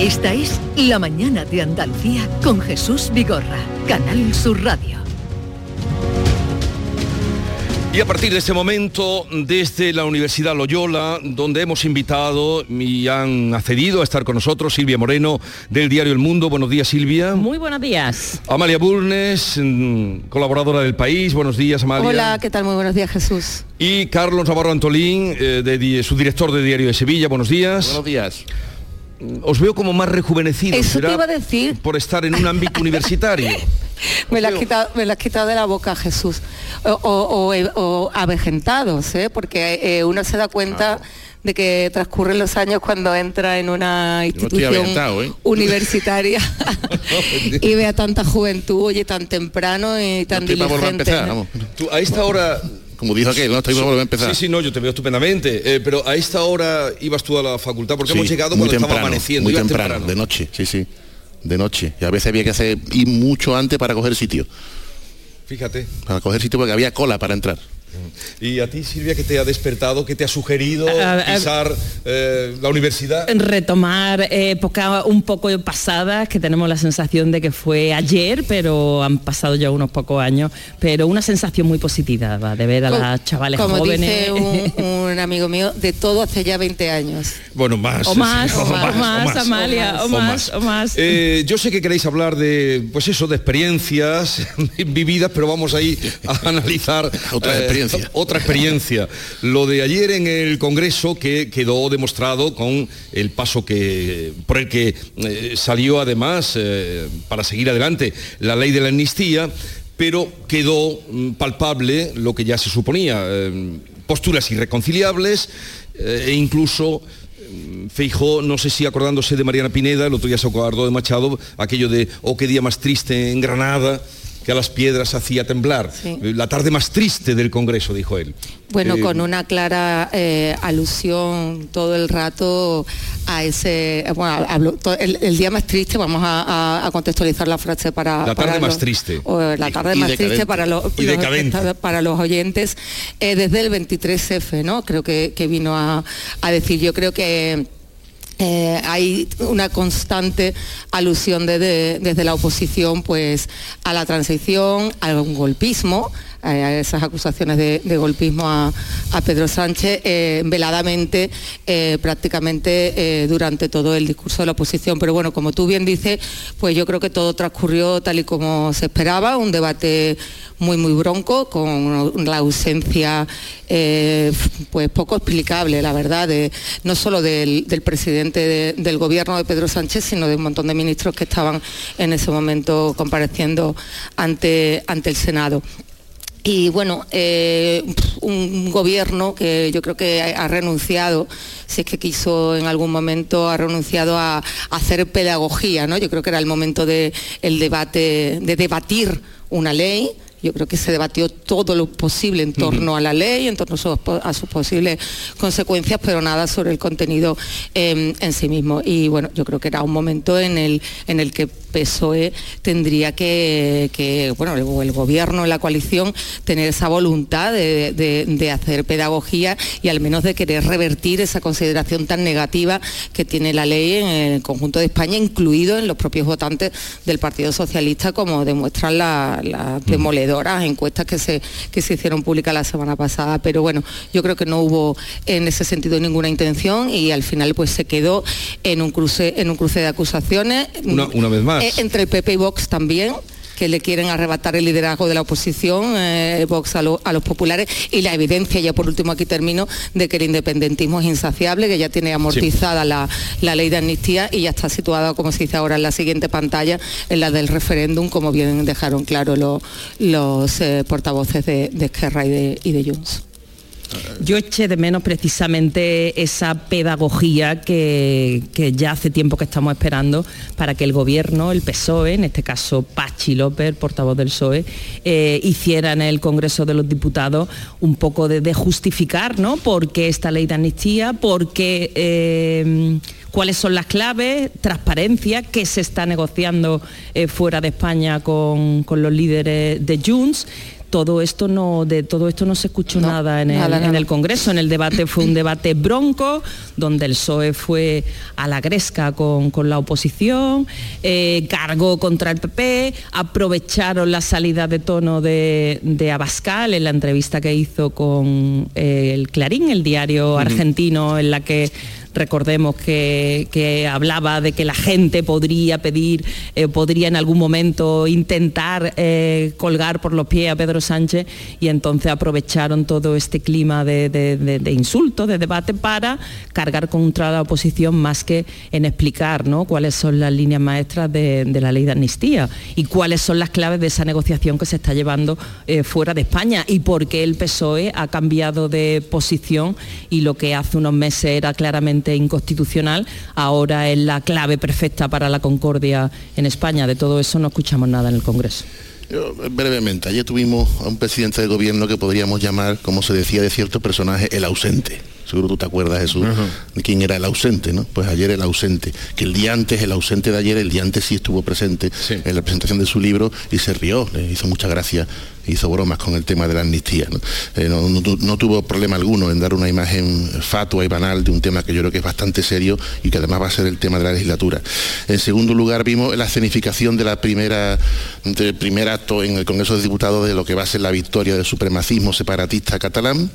Speaker 24: Esta es La Mañana de Andalucía con Jesús Vigorra, Canal Sur Radio.
Speaker 37: Y a partir de este momento, desde la Universidad Loyola, donde hemos invitado y han accedido a estar con nosotros Silvia Moreno del diario El Mundo. Buenos días, Silvia.
Speaker 42: Muy buenos días.
Speaker 37: Amalia Burnes, mm, colaboradora del País. Buenos días, Amalia.
Speaker 42: Hola, ¿qué tal? Muy buenos días, Jesús.
Speaker 37: Y Carlos Navarro Antolín, eh, de, su director de Diario de Sevilla. Buenos días.
Speaker 43: Buenos días
Speaker 37: os veo como más rejuvenecido.
Speaker 42: Eso te iba a decir.
Speaker 37: Por estar en un ámbito universitario.
Speaker 42: me, la has quitado, me la has quitado de la boca, Jesús. O, avejentados, ¿eh? porque eh, uno se da cuenta... de que transcurren los años cuando entra en una institución
Speaker 43: ¿eh?
Speaker 42: universitaria y ve a tanta juventud, oye, tan temprano y tan no diligente.
Speaker 37: a esta hora
Speaker 43: como dijo aquel, no estoy volver a empezar.
Speaker 37: Sí, sí, no, yo te veo estupendamente. Eh, pero a esta hora ibas tú a la facultad porque hemos llegado cuando
Speaker 43: temprano,
Speaker 37: estaba amaneciendo.
Speaker 43: Muy temprano, de noche, sí, sí. De noche. Y a veces había que hacer ir mucho antes para coger sitio.
Speaker 37: Fíjate.
Speaker 43: Para coger sitio porque había cola para entrar.
Speaker 37: ¿Y a ti, Silvia, qué te ha despertado, qué te ha sugerido pisar eh, la universidad?
Speaker 44: retomar época un poco pasadas que tenemos la sensación de que fue ayer pero han pasado ya unos pocos años pero una sensación muy positiva de ver a las chavales
Speaker 42: Como
Speaker 44: jóvenes
Speaker 42: dice un, un amigo mío, de todo hace ya 20 años.
Speaker 37: Bueno, más.
Speaker 44: O más, o más,
Speaker 37: o más.
Speaker 44: Amalia, o más, o más.
Speaker 37: Eh, yo sé que queréis hablar de, pues eso, de experiencias vividas, pero vamos ahí a analizar
Speaker 43: Otra
Speaker 37: eh, otra experiencia. Lo de ayer en el Congreso que quedó demostrado con el paso que por el que eh, salió además eh, para seguir adelante la ley de la amnistía, pero quedó mm, palpable lo que ya se suponía, eh, posturas irreconciliables e incluso Feijó, no sé si acordándose de Mariana Pineda, el otro día se acordó de Machado, aquello de, oh, qué día más triste en Granada, que a las piedras hacía temblar. La tarde más triste del Congreso, dijo él.
Speaker 42: Bueno,
Speaker 37: Eh,
Speaker 42: con una clara eh, alusión todo el rato a ese, eh, bueno, hablo- to- el, el día más triste, vamos a, a- a contextualizar la frase para...
Speaker 37: La
Speaker 42: para
Speaker 37: tarde más
Speaker 42: los-
Speaker 37: triste.
Speaker 42: o la tarde
Speaker 37: Y
Speaker 42: más triste para los,
Speaker 37: Y
Speaker 42: los para los oyentes eh, desde el 23F, ¿no? Creo que, que vino a, a decir, yo creo que... eh, hay una constante alusión desde, la oposición pues a la transición, a un golpismo, a esas acusaciones de, golpismo a, Pedro Sánchez eh, veladamente eh, prácticamente eh, durante todo el discurso de la oposición. Pero bueno, como tú bien dices, pues yo creo que todo transcurrió tal y como se esperaba, un debate muy muy bronco, con la ausencia pues poco explicable, la verdad, no solo del, presidente de- del gobierno de Pedro Sánchez, sino de un montón de ministros que estaban en ese momento compareciendo ante, ante el Senado. Y bueno, eh, un gobierno que yo creo que ha renunciado, si es que quiso en algún momento, ha renunciado a, hacer pedagogía, ¿no? Yo creo que era el momento de el debate, de debatir una ley. Yo creo que se debatió todo lo posible en torno a la ley, en torno a sus, a sus posibles consecuencias, pero nada sobre el contenido eh, en sí mismo. Y bueno, yo creo que era un momento en el, en el que PSOE tendría que, que, bueno, el, el gobierno, la coalición, tener esa voluntad de, de- de hacer pedagogía y al menos de querer revertir esa consideración tan negativa que tiene la ley en el conjunto de España, incluido en los propios votantes del Partido Socialista, como demuestran la- demoledoras encuestas que se, que se hicieron públicas la semana pasada. Pero bueno, yo creo que no hubo en ese sentido ninguna intención y al final pues se quedó en un cruce, en un cruce de acusaciones.
Speaker 37: Una- una vez más.
Speaker 42: Eh, entre el PP y Vox también que le quieren arrebatar el liderazgo de la oposición, eh, Vox a, lo- a los populares, y la evidencia, ya por último aquí termino, de que el independentismo es insaciable, que ya tiene amortizada la, la ley de amnistía y ya está situada, como se dice ahora en la siguiente pantalla, en la del referéndum, como bien dejaron claro lo- los eh, portavoces de, de Esquerra y de, y de Junts.
Speaker 44: Yo eché de menos precisamente esa pedagogía que, que ya hace tiempo que estamos esperando para que el gobierno, el PSOE, en este caso Pachi López, portavoz del PSOE, eh, hiciera en el Congreso de los Diputados un poco de, justificar, ¿no? ¿Por qué esta ley de amnistía? ¿Por eh, cuáles son las claves? Transparencia, qué se está negociando eh, fuera de España con, con los líderes de Junts todo esto no de todo esto no se escuchó nada, en el,
Speaker 42: nada,
Speaker 44: en el Congreso. En el debate fue un debate bronco donde el PSOE fue a la gresca con, con la oposición eh, cargó contra el PP aprovecharon la salida de tono de, de Abascal en la entrevista que hizo con eh, el Clarín el diario argentino en la que Recordemos que, que hablaba de que la gente podría pedir, eh, podría en algún momento intentar eh, colgar por los pies a Pedro Sánchez y entonces aprovecharon todo este clima de, de, de- de debate para cargar contra la oposición más que en explicar ¿no? cuáles son las líneas maestras de, la ley de amnistía y cuáles son las claves de esa negociación que se está llevando eh, fuera de España y por qué el PSOE ha cambiado de posición y lo que hace unos meses era claramente inconstitucional, ahora es la clave perfecta para la concordia en España. De todo eso no escuchamos nada en el Congreso.
Speaker 43: Yo, brevemente, ayer tuvimos a un presidente de gobierno que podríamos llamar, como se decía de cierto personaje, el ausente. Seguro tú te acuerdas, Jesús, de quién era el ausente, ¿no? Pues ayer el ausente. Que el día antes, el ausente de ayer, el día antes sí estuvo presente en la presentación de su libro y se rió, le hizo mucha gracia hizo bromas con el tema de la amnistía. ¿no? Eh, no tuvo problema alguno en dar una imagen fatua y banal de un tema que yo creo que es bastante serio y que además va a ser el tema de la legislatura. En segundo lugar, vimos la escenificación de la primera, del primer acto en el Congreso de Diputados de lo que va a ser la victoria del supremacismo separatista catalán.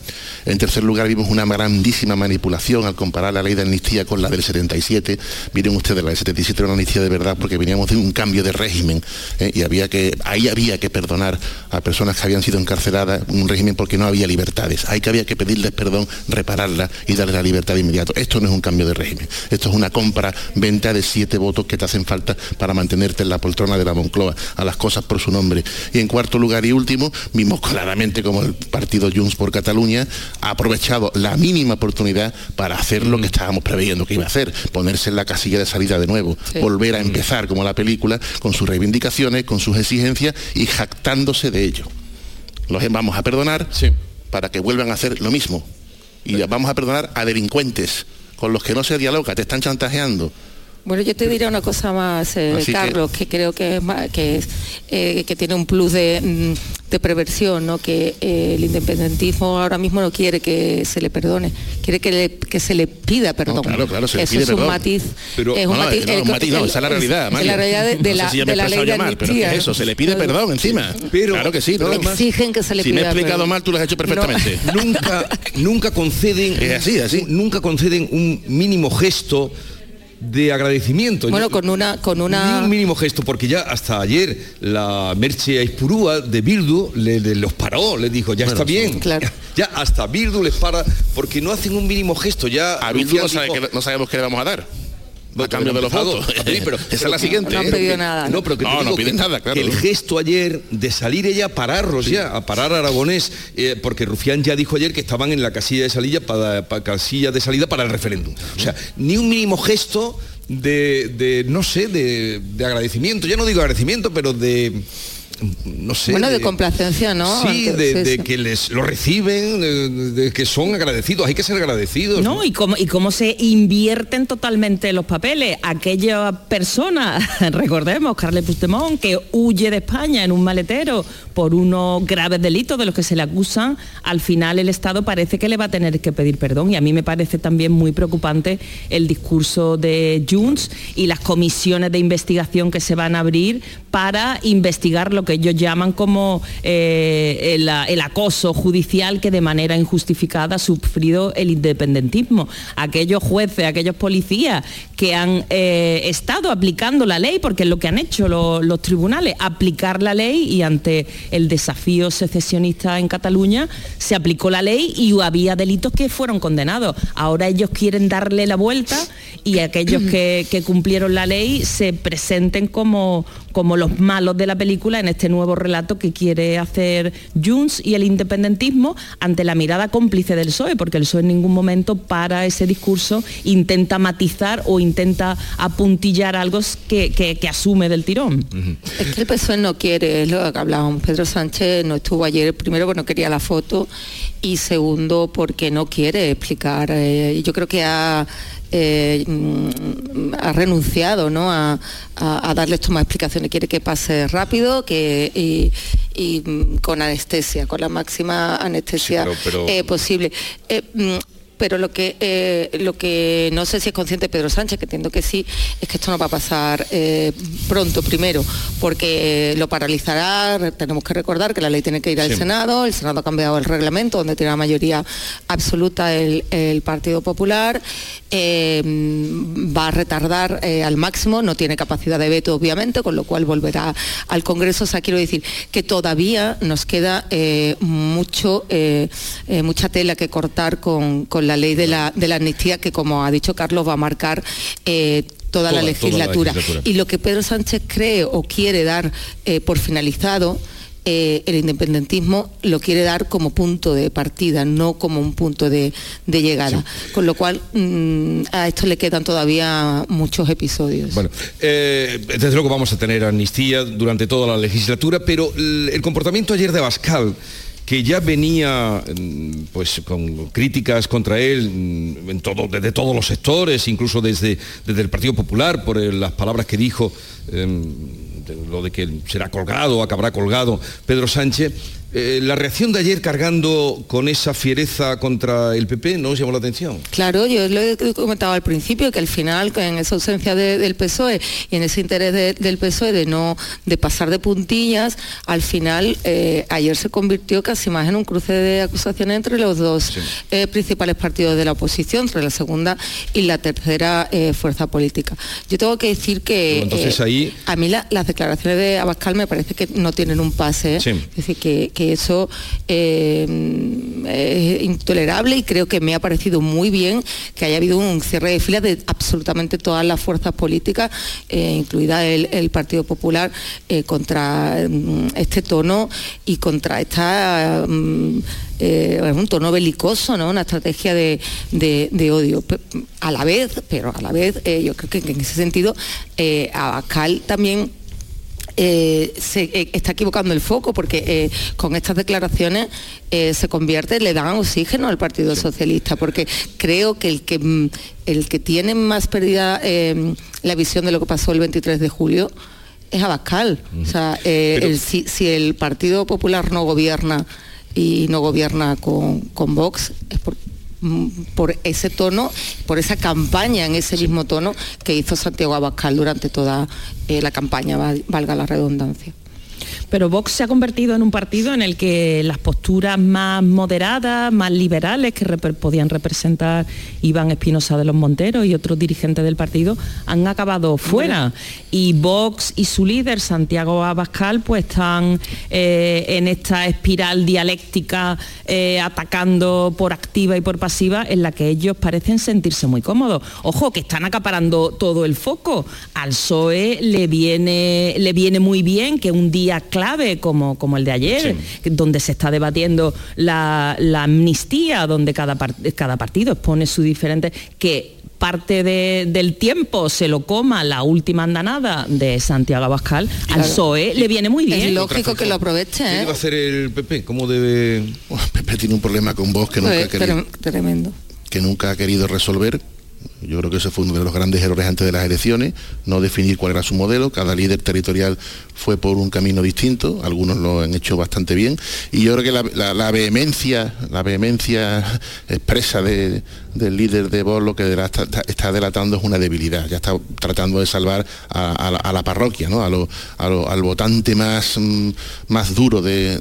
Speaker 43: En tercer lugar, vimos una grandísima manipulación al comparar la ley de amnistía con la del 77. Miren ustedes, la del 77 era una amnistía de verdad porque veníamos de un cambio de régimen ¿eh? y había que, ahí había que perdonar a personas que habían sido encarceladas, un régimen porque no había libertades. Ahí que había que pedirles perdón, repararla y darle la libertad de inmediato. Esto no es un cambio de régimen. Esto es una compra-venta de siete votos que te hacen falta para mantenerte en la poltrona de la Moncloa, a las cosas por su nombre. Y en cuarto lugar y último, vimos claramente como el partido Junts por Cataluña ha aprovechado la mínima oportunidad para hacer lo que estábamos preveyendo que iba a hacer, ponerse en la casilla de salida de nuevo,
Speaker 42: Sí.
Speaker 43: volver a empezar como la película, con sus reivindicaciones, con sus exigencias y jactándose de ello. Los vamos a perdonar para que vuelvan a hacer lo mismo. Y vamos a perdonar a delincuentes con los que no se dialoga, te están chantajeando.
Speaker 42: Bueno, yo te diré una cosa más, eh,
Speaker 43: Así que-
Speaker 42: Carlos, que... creo que es más- que, es, eh, que tiene un plus de, mm, de preversión, ¿no? que eh, el independentismo ahora mismo no quiere que se le perdone, quiere que, le- que se le pida perdón.
Speaker 43: claro, claro, se le
Speaker 42: Eso
Speaker 43: pide
Speaker 42: es un
Speaker 43: perdón.
Speaker 42: matiz.
Speaker 43: Pero-
Speaker 42: es un
Speaker 43: no, no,
Speaker 42: matiz,
Speaker 43: no,
Speaker 42: el-
Speaker 43: un matiz no,
Speaker 42: el-
Speaker 43: esa es la realidad,
Speaker 42: es la realidad de, de
Speaker 43: No sé
Speaker 42: la,
Speaker 43: si
Speaker 42: de la ley de
Speaker 43: mal, pero ¿qué es eso? Se le pide perdón encima. claro que sí, ¿no?
Speaker 42: Exigen que se le
Speaker 43: Si me he
Speaker 42: pida
Speaker 43: explicado
Speaker 42: perdón.
Speaker 43: mal, tú lo has hecho perfectamente.
Speaker 37: nunca, nunca conceden.
Speaker 43: Es así, así.
Speaker 37: Nunca conceden un mínimo gesto de agradecimiento.
Speaker 42: Bueno, con una, con
Speaker 37: Ni
Speaker 42: una
Speaker 37: un mínimo gesto, porque ya hasta ayer la Merche Aispurúa de Bildu le, le- los paró, le dijo, ya está bien. Ya hasta Bildu les para, porque no hacen un mínimo gesto. Ya
Speaker 43: A Bildu no, sabe que- no sabemos qué le vamos a dar. A cambio de los votos.
Speaker 37: Sí, pero-
Speaker 43: Esa es la siguiente.
Speaker 42: No han
Speaker 43: ¿eh?
Speaker 42: pedido nada, ¿no?
Speaker 37: Pero que te
Speaker 43: No, no
Speaker 37: digo
Speaker 43: piden
Speaker 37: que-
Speaker 43: nada, claro.
Speaker 37: el gesto ayer de salir ella a pararlos ya, a parar a Aragonés, eh, porque Rufián ya dijo ayer que estaban en la casilla de salida para, para- casilla de salida para el referéndum. O sea, ni un mínimo gesto de, de, no sé, de, de agradecimiento. Ya no digo agradecimiento, pero de no sé.
Speaker 42: bueno de complacencia, ¿no?
Speaker 37: Sí, de,
Speaker 42: sí,
Speaker 37: de
Speaker 42: sí.
Speaker 37: que les lo reciben, de, de que son agradecidos. Hay que ser agradecidos.
Speaker 44: No, y cómo, y cómo se invierten totalmente los papeles. Aquella persona, recordemos, Carles Puigdemont, que huye de España en un maletero por unos graves delitos de los que se le acusan, al final el Estado parece que le va a tener que pedir perdón. Y a mí me parece también muy preocupante el discurso de Junts y las comisiones de investigación que se van a abrir para investigar lo que ellos llaman como eh, el, el acoso judicial que de manera injustificada ha sufrido el independentismo. Aquellos jueces, aquellos policías que han eh, estado aplicando la ley, porque es lo que han hecho lo- los tribunales, aplicar la ley y ante el desafío secesionista en Cataluña se aplicó la ley y había delitos que fueron condenados. Ahora ellos quieren darle la vuelta y aquellos que, cumplieron la ley se presenten como, como los malos de la película en este nuevo relato que quiere hacer Junts y el independentismo ante la mirada cómplice del PSOE, porque el PSOE en ningún momento para ese discurso intenta matizar o intenta apuntillar algo que, que- que asume del tirón.
Speaker 42: Es que el PSOE no quiere, es lo que hablábamos. Pedro Sánchez no estuvo ayer, primero porque no quería la foto y segundo porque no quiere explicar. eh, yo creo que ha, eh, mm, ha renunciado ¿no? a, a- a darle esto más explicaciones. Quiere que pase rápido que, y, y, mm, con anestesia, con la máxima anestesia
Speaker 37: pero- pero-
Speaker 42: eh, posible. Eh, mm, pero lo que eh, lo que no sé si es consciente Pedro Sánchez, que entiendo que sí, es que esto no va a pasar eh, pronto primero, porque lo paralizará. Tenemos que recordar que la ley tiene que ir al
Speaker 45: Sí.
Speaker 42: Senado, el Senado ha cambiado el reglamento, donde tiene la mayoría absoluta el, el Partido Popular, eh, va a retardar al máximo, no tiene capacidad de veto obviamente, con lo cual volverá al Congreso. O sea, quiero decir que todavía nos queda mucho, mucha tela que cortar con, con la ley de la, de la amnistía, que como ha dicho Carlos, va a marcar eh,
Speaker 37: Toda-
Speaker 42: toda, la,
Speaker 37: toda la
Speaker 42: legislatura. Y lo que Pedro Sánchez cree o quiere dar eh, por finalizado, eh, el independentismo lo quiere dar como punto de partida, no como un punto de, de llegada. Con lo cual, mm, a esto le quedan todavía muchos episodios.
Speaker 37: Bueno, eh, desde luego vamos a tener amnistía durante toda la legislatura, pero el, el comportamiento ayer de Abascal, que ya venía mm, pues con críticas contra él mm, en todo, desde todos los sectores, incluso desde, desde el Partido Popular, por eh, las palabras que dijo em, lo de que será colgado, acabará colgado Pedro Sánchez, eh, la reacción de ayer cargando con esa fiereza contra el PP no os llamó la atención.
Speaker 42: Claro, yo lo he comentado al principio, que al final, en esa ausencia del PSOE y en ese interés del PSOE de no de pasar de puntillas, al final eh, ayer se convirtió casi más en un cruce de acusaciones entre los dos eh, principales partidos de la oposición, entre la segunda y la tercera fuerza política. Yo tengo que decir que
Speaker 37: Entonces, ahí...
Speaker 42: a mí las declaraciones de Abascal me parece que no tienen un pase, es decir, que eso eh, es intolerable y creo que me ha parecido muy bien que haya habido un cierre de filas de absolutamente todas las fuerzas políticas, eh, incluida el, Partido Popular, eh, contra mm, este tono y contra esta... Mm, un tono belicoso, ¿no? una estrategia de, odio. A la vez, pero a la vez, yo creo que en ese sentido, Abascal también eh, se eh, está equivocando el foco porque eh, con estas declaraciones se convierte, le dan oxígeno al Partido Socialista, porque creo que el que, mm, el que tiene más pérdida la visión de lo que pasó el 23 de julio es Abascal. O sea, si, el Partido Popular no gobierna y no gobierna con, con Vox, es porque por ese tono, por esa campaña en ese mismo tono que hizo Santiago Abascal durante toda eh, la campaña, valga la redundancia.
Speaker 44: Pero Vox se ha convertido en un partido en el que las posturas más moderadas, más liberales que podían representar Iván Espinosa de los Monteros y otros dirigentes del partido han acabado fuera. Y Vox y su líder, Santiago Abascal, pues están eh, en esta espiral dialéctica eh, atacando por activa y por pasiva en la que ellos parecen sentirse muy cómodos. Ojo, que están acaparando todo el foco. Al PSOE le viene, le viene muy bien que un día clave como, como el de ayer, donde se está debatiendo la, amnistía, donde cada, cada partido expone su diferente, que parte del tiempo se lo coma la última andanada de Santiago Abascal, al PSOE le viene muy bien.
Speaker 42: Es lógico que lo aproveche. ¿Qué
Speaker 37: ¿eh? va a hacer el PP? ¿Cómo debe...?
Speaker 43: El PP tiene un problema con vos que nunca,
Speaker 42: pues, tremendo.
Speaker 43: que nunca ha querido resolver yo creo que ese fue uno de los grandes errores antes de las elecciones, no definir cuál era su modelo. Cada líder territorial fue por un camino distinto, algunos lo han hecho bastante bien. Y yo creo que la, vehemencia, la vehemencia expresa del líder de Vox lo que está, delatando es una debilidad. Ya está tratando de salvar a, la, parroquia, ¿no? al votante más, mm, más duro de,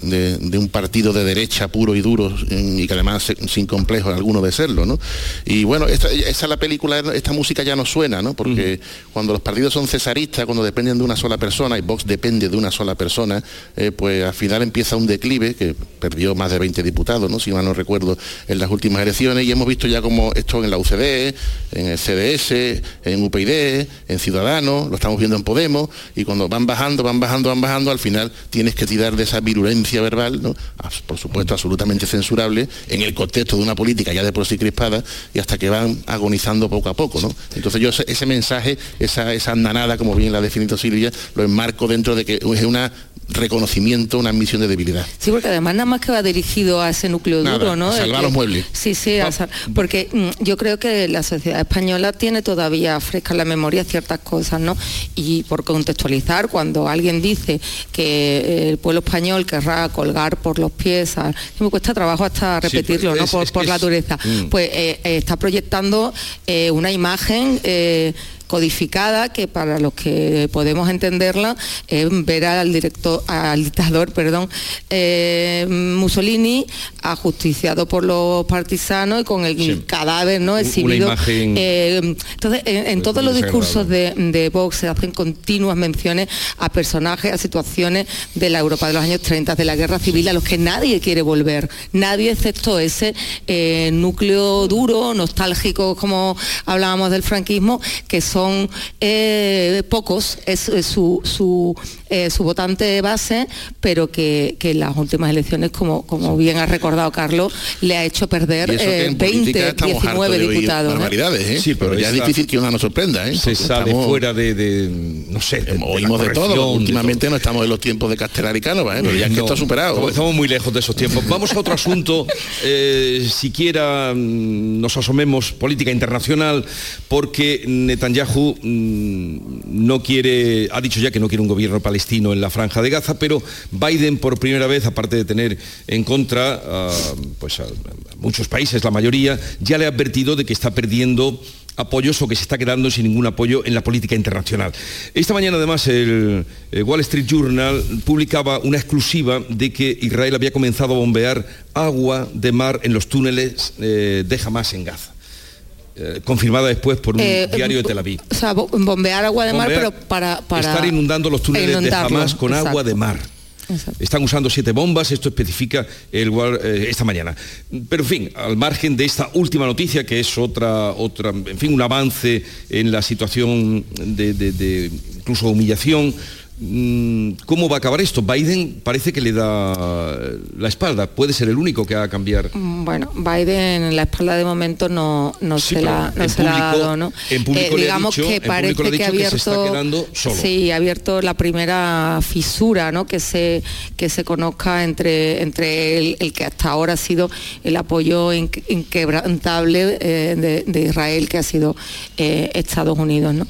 Speaker 43: un partido de derecha puro y duro y que además sin complejo alguno de serlo. ¿no? Y bueno, esa es la película esta música ya no suena, ¿no? Porque cuando los partidos son cesaristas, cuando dependen de una sola persona, y Vox depende de una sola persona, eh, pues al final empieza un declive, que perdió más de 20 diputados, ¿no? Si mal no recuerdo, en las últimas elecciones, y hemos visto ya como esto en la UCD, en el CDS, en UPyD, en Ciudadanos, lo estamos viendo en Podemos, y cuando van bajando, van bajando, van bajando, al final tienes que tirar de esa virulencia verbal, ¿no? Por supuesto, absolutamente censurable, en el contexto de una política ya de por sí crispada, y hasta que van agonizando poco a poco, ¿no? Entonces yo ese, mensaje, esa, esa andanada, como bien la ha definido Silvia, lo enmarco dentro de que es una reconocimiento, una misión de debilidad.
Speaker 42: Sí, porque además nada más que va dirigido a ese núcleo duro, ¿no?
Speaker 43: salvar los muebles.
Speaker 42: Sí, sí, porque mm, yo creo que la sociedad española tiene todavía fresca en la memoria ciertas cosas, ¿no? Y por contextualizar, cuando alguien dice que el pueblo español querrá colgar por los pies, me cuesta trabajo hasta repetirlo, ¿no? por, la dureza, mm. pues eh, eh, está proyectando eh, una imagen codificada que para los que podemos entenderla es ver al director, al dictador, perdón, eh, Mussolini ajusticiado por los partisanos y con el cadáver no exhibido. Eh, entonces, en, todos los discursos de, Vox se hacen continuas menciones a personajes, a situaciones de la Europa de los años 30, de la guerra civil, a los que nadie quiere volver. Nadie excepto ese eh, núcleo duro, nostálgico, como hablábamos del franquismo, que son eh, pocos, es, su, su, eh, su, votante base, pero que, en las últimas elecciones, como, como bien ha recordado Carlos, le ha hecho perder 20, 19 eh, diputados.
Speaker 43: Sí, pero, ya es difícil que una nos sorprenda.
Speaker 37: Se sale fuera de, no sé,
Speaker 43: oímos de, todo. Últimamente no estamos en los tiempos de Castelar y Cánova, pero ya es que está superado.
Speaker 37: Estamos muy lejos de esos tiempos. Vamos a otro asunto, siquiera mm, nos asomemos política internacional, porque Netanyahu Netanyahu mm, no quiere, ha dicho ya que no quiere un gobierno palestino en la franja de Gaza, pero Biden por primera vez, aparte de tener en contra a, pues a muchos países, la mayoría, ya le ha advertido de que está perdiendo apoyos o que se está quedando sin ningún apoyo en la política internacional. Esta mañana además el, Wall Street Journal publicaba una exclusiva de que Israel había comenzado a bombear agua de mar en los túneles eh, de Hamas en Gaza. Eh, confirmada después por un
Speaker 42: Eh,
Speaker 37: diario de Tel Aviv.
Speaker 42: O sea, bo- bombear agua de mar, pero para, para
Speaker 37: Estar inundando los túneles de Hamas con agua de mar. Están usando siete bombas, esto especifica el eh, esta mañana. Pero en fin, al margen de esta última noticia, que es otra, otra, en fin, un avance en la situación de, de- de incluso humillación. Mm, ¿Cómo va a acabar esto? Biden parece que le da la espalda, puede ser el único que va a cambiar.
Speaker 42: Mm, Bueno, Biden en la espalda de momento no, no
Speaker 37: Sí,
Speaker 42: se la, no se la ha dado, ¿no? Eh,
Speaker 37: en público le ha
Speaker 42: digamos
Speaker 37: dicho-
Speaker 42: que parece
Speaker 37: público le ha
Speaker 42: que ha
Speaker 37: dicho que
Speaker 42: abierto,
Speaker 37: se está
Speaker 42: sí, ha abierto la primera fisura, ¿no? Que se que se conozca entre entre el, el que hasta ahora ha sido el apoyo inque- inquebrantable eh, de, de Israel, que ha sido eh, Estados Unidos, ¿no?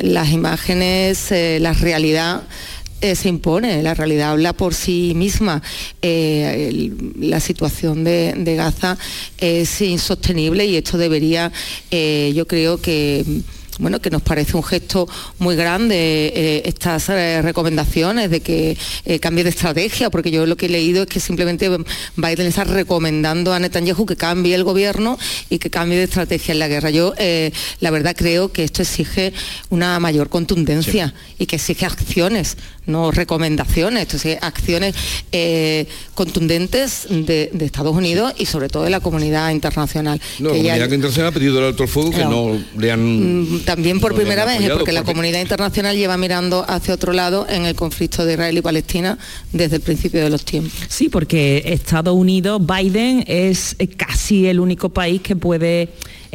Speaker 42: Las imágenes, eh, la realidad eh, se impone, la realidad habla por sí misma. Eh, la situación de, Gaza es insostenible y esto debería, yo creo que bueno, que nos parece un gesto muy grande eh, estas eh, recomendaciones de que eh, cambie de estrategia, porque yo lo que he leído es que simplemente Biden está recomendando a Netanyahu que cambie el gobierno y que cambie de estrategia en la guerra. Yo, la verdad, creo que esto exige una mayor contundencia y que exige acciones, no recomendaciones, esto exige acciones contundentes de, de Estados Unidos y sobre todo de la comunidad internacional.
Speaker 37: No, la
Speaker 42: ya-
Speaker 37: comunidad internacional ha pedido el alto el fuego que no le han...
Speaker 42: También por primera vez,
Speaker 37: apoyado,
Speaker 42: porque la comunidad internacional lleva mirando hacia otro lado en el conflicto de Israel y Palestina desde el principio de los tiempos.
Speaker 44: Sí, porque Estados Unidos, Biden es casi el único país que puede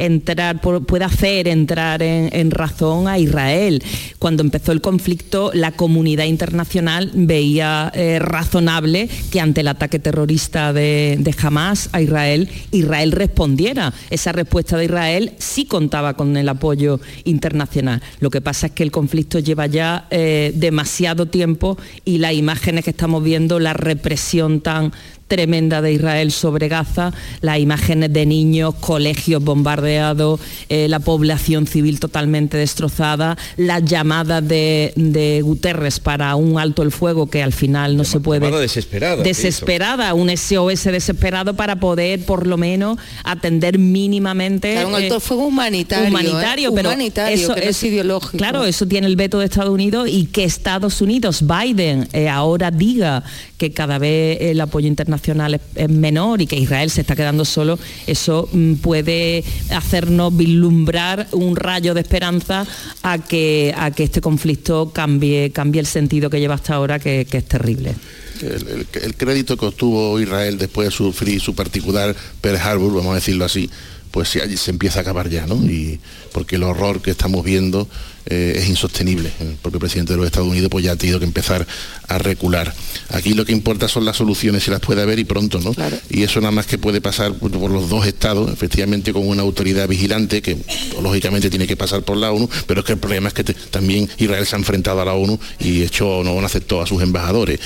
Speaker 44: entrar, puede hacer entrar en, razón a Israel. Cuando empezó el conflicto, la comunidad internacional veía eh, razonable que ante el ataque terrorista de, de Hamas a Israel, Israel respondiera. Esa respuesta de Israel sí contaba con el apoyo internacional. Lo que pasa es que el conflicto lleva ya eh, demasiado tiempo y las imágenes que estamos viendo, la represión tan tremenda de Israel sobre Gaza, las imágenes de niños, colegios bombardeados, eh, la población civil totalmente destrozada, las llamadas de, de Guterres para un alto el fuego que al final no se puede...
Speaker 37: llamada desesperada,
Speaker 44: Desesperada, un SOS desesperado para poder por lo menos atender mínimamente...
Speaker 42: Claro, un alto
Speaker 44: eh,
Speaker 42: el fuego humanitario, ¿eh?
Speaker 44: humanitario, pero
Speaker 42: Humanitario,
Speaker 44: eso,
Speaker 42: que no es ideológico.
Speaker 44: Claro, eso tiene el veto de Estados Unidos y que Estados Unidos, Biden, eh, ahora diga que cada vez el apoyo internacional es, menor y que Israel se está quedando solo, eso mm, puede hacernos vislumbrar un rayo de esperanza a que, a que este conflicto cambie, cambie el sentido que lleva hasta ahora, que, es terrible.
Speaker 43: El- el crédito que obtuvo Israel después de sufrir su particular Pearl Harbor, vamos a decirlo así, pues se, se empieza a acabar ya, ¿no? Y porque el horror que estamos viendo eh, es insostenible. El propio presidente de los Estados Unidos pues ya ha tenido que empezar a recular. Aquí lo que importa son las soluciones, si las puede haber y pronto, ¿no? Y eso nada más que puede pasar por, por los dos estados, efectivamente con una autoridad vigilante que lógicamente tiene que pasar por la ONU, pero es que el problema es que te- también Israel se ha enfrentado a la ONU y echó, no aceptó a sus embajadores.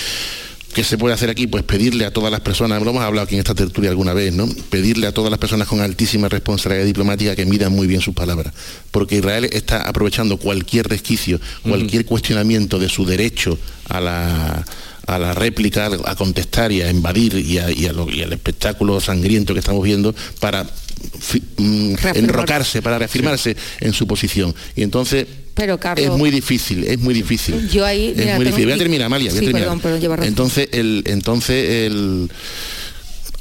Speaker 43: ¿Qué se puede hacer aquí? Pues pedirle a todas las personas, lo hemos hablado aquí en esta tertulia alguna vez, ¿no? Pedirle a todas las personas con altísima responsabilidad diplomática que midan muy bien sus palabras. Porque Israel está aprovechando cualquier resquicio, cualquier cuestionamiento de su derecho a la a la réplica, a contestar y a invadir y, a- y a lo- y al espectáculo sangriento que estamos viendo para fi- mm, enrocarse, para reafirmarse en su posición. Y entonces
Speaker 42: Pero Carlos,
Speaker 43: es muy difícil, es muy difícil.
Speaker 42: yo ahí
Speaker 43: Es
Speaker 42: mira,
Speaker 43: muy
Speaker 42: tengo-
Speaker 43: difícil. Voy a terminar, Amalia, voy a terminar.
Speaker 42: perdón.
Speaker 43: Entonces, el, entonces el,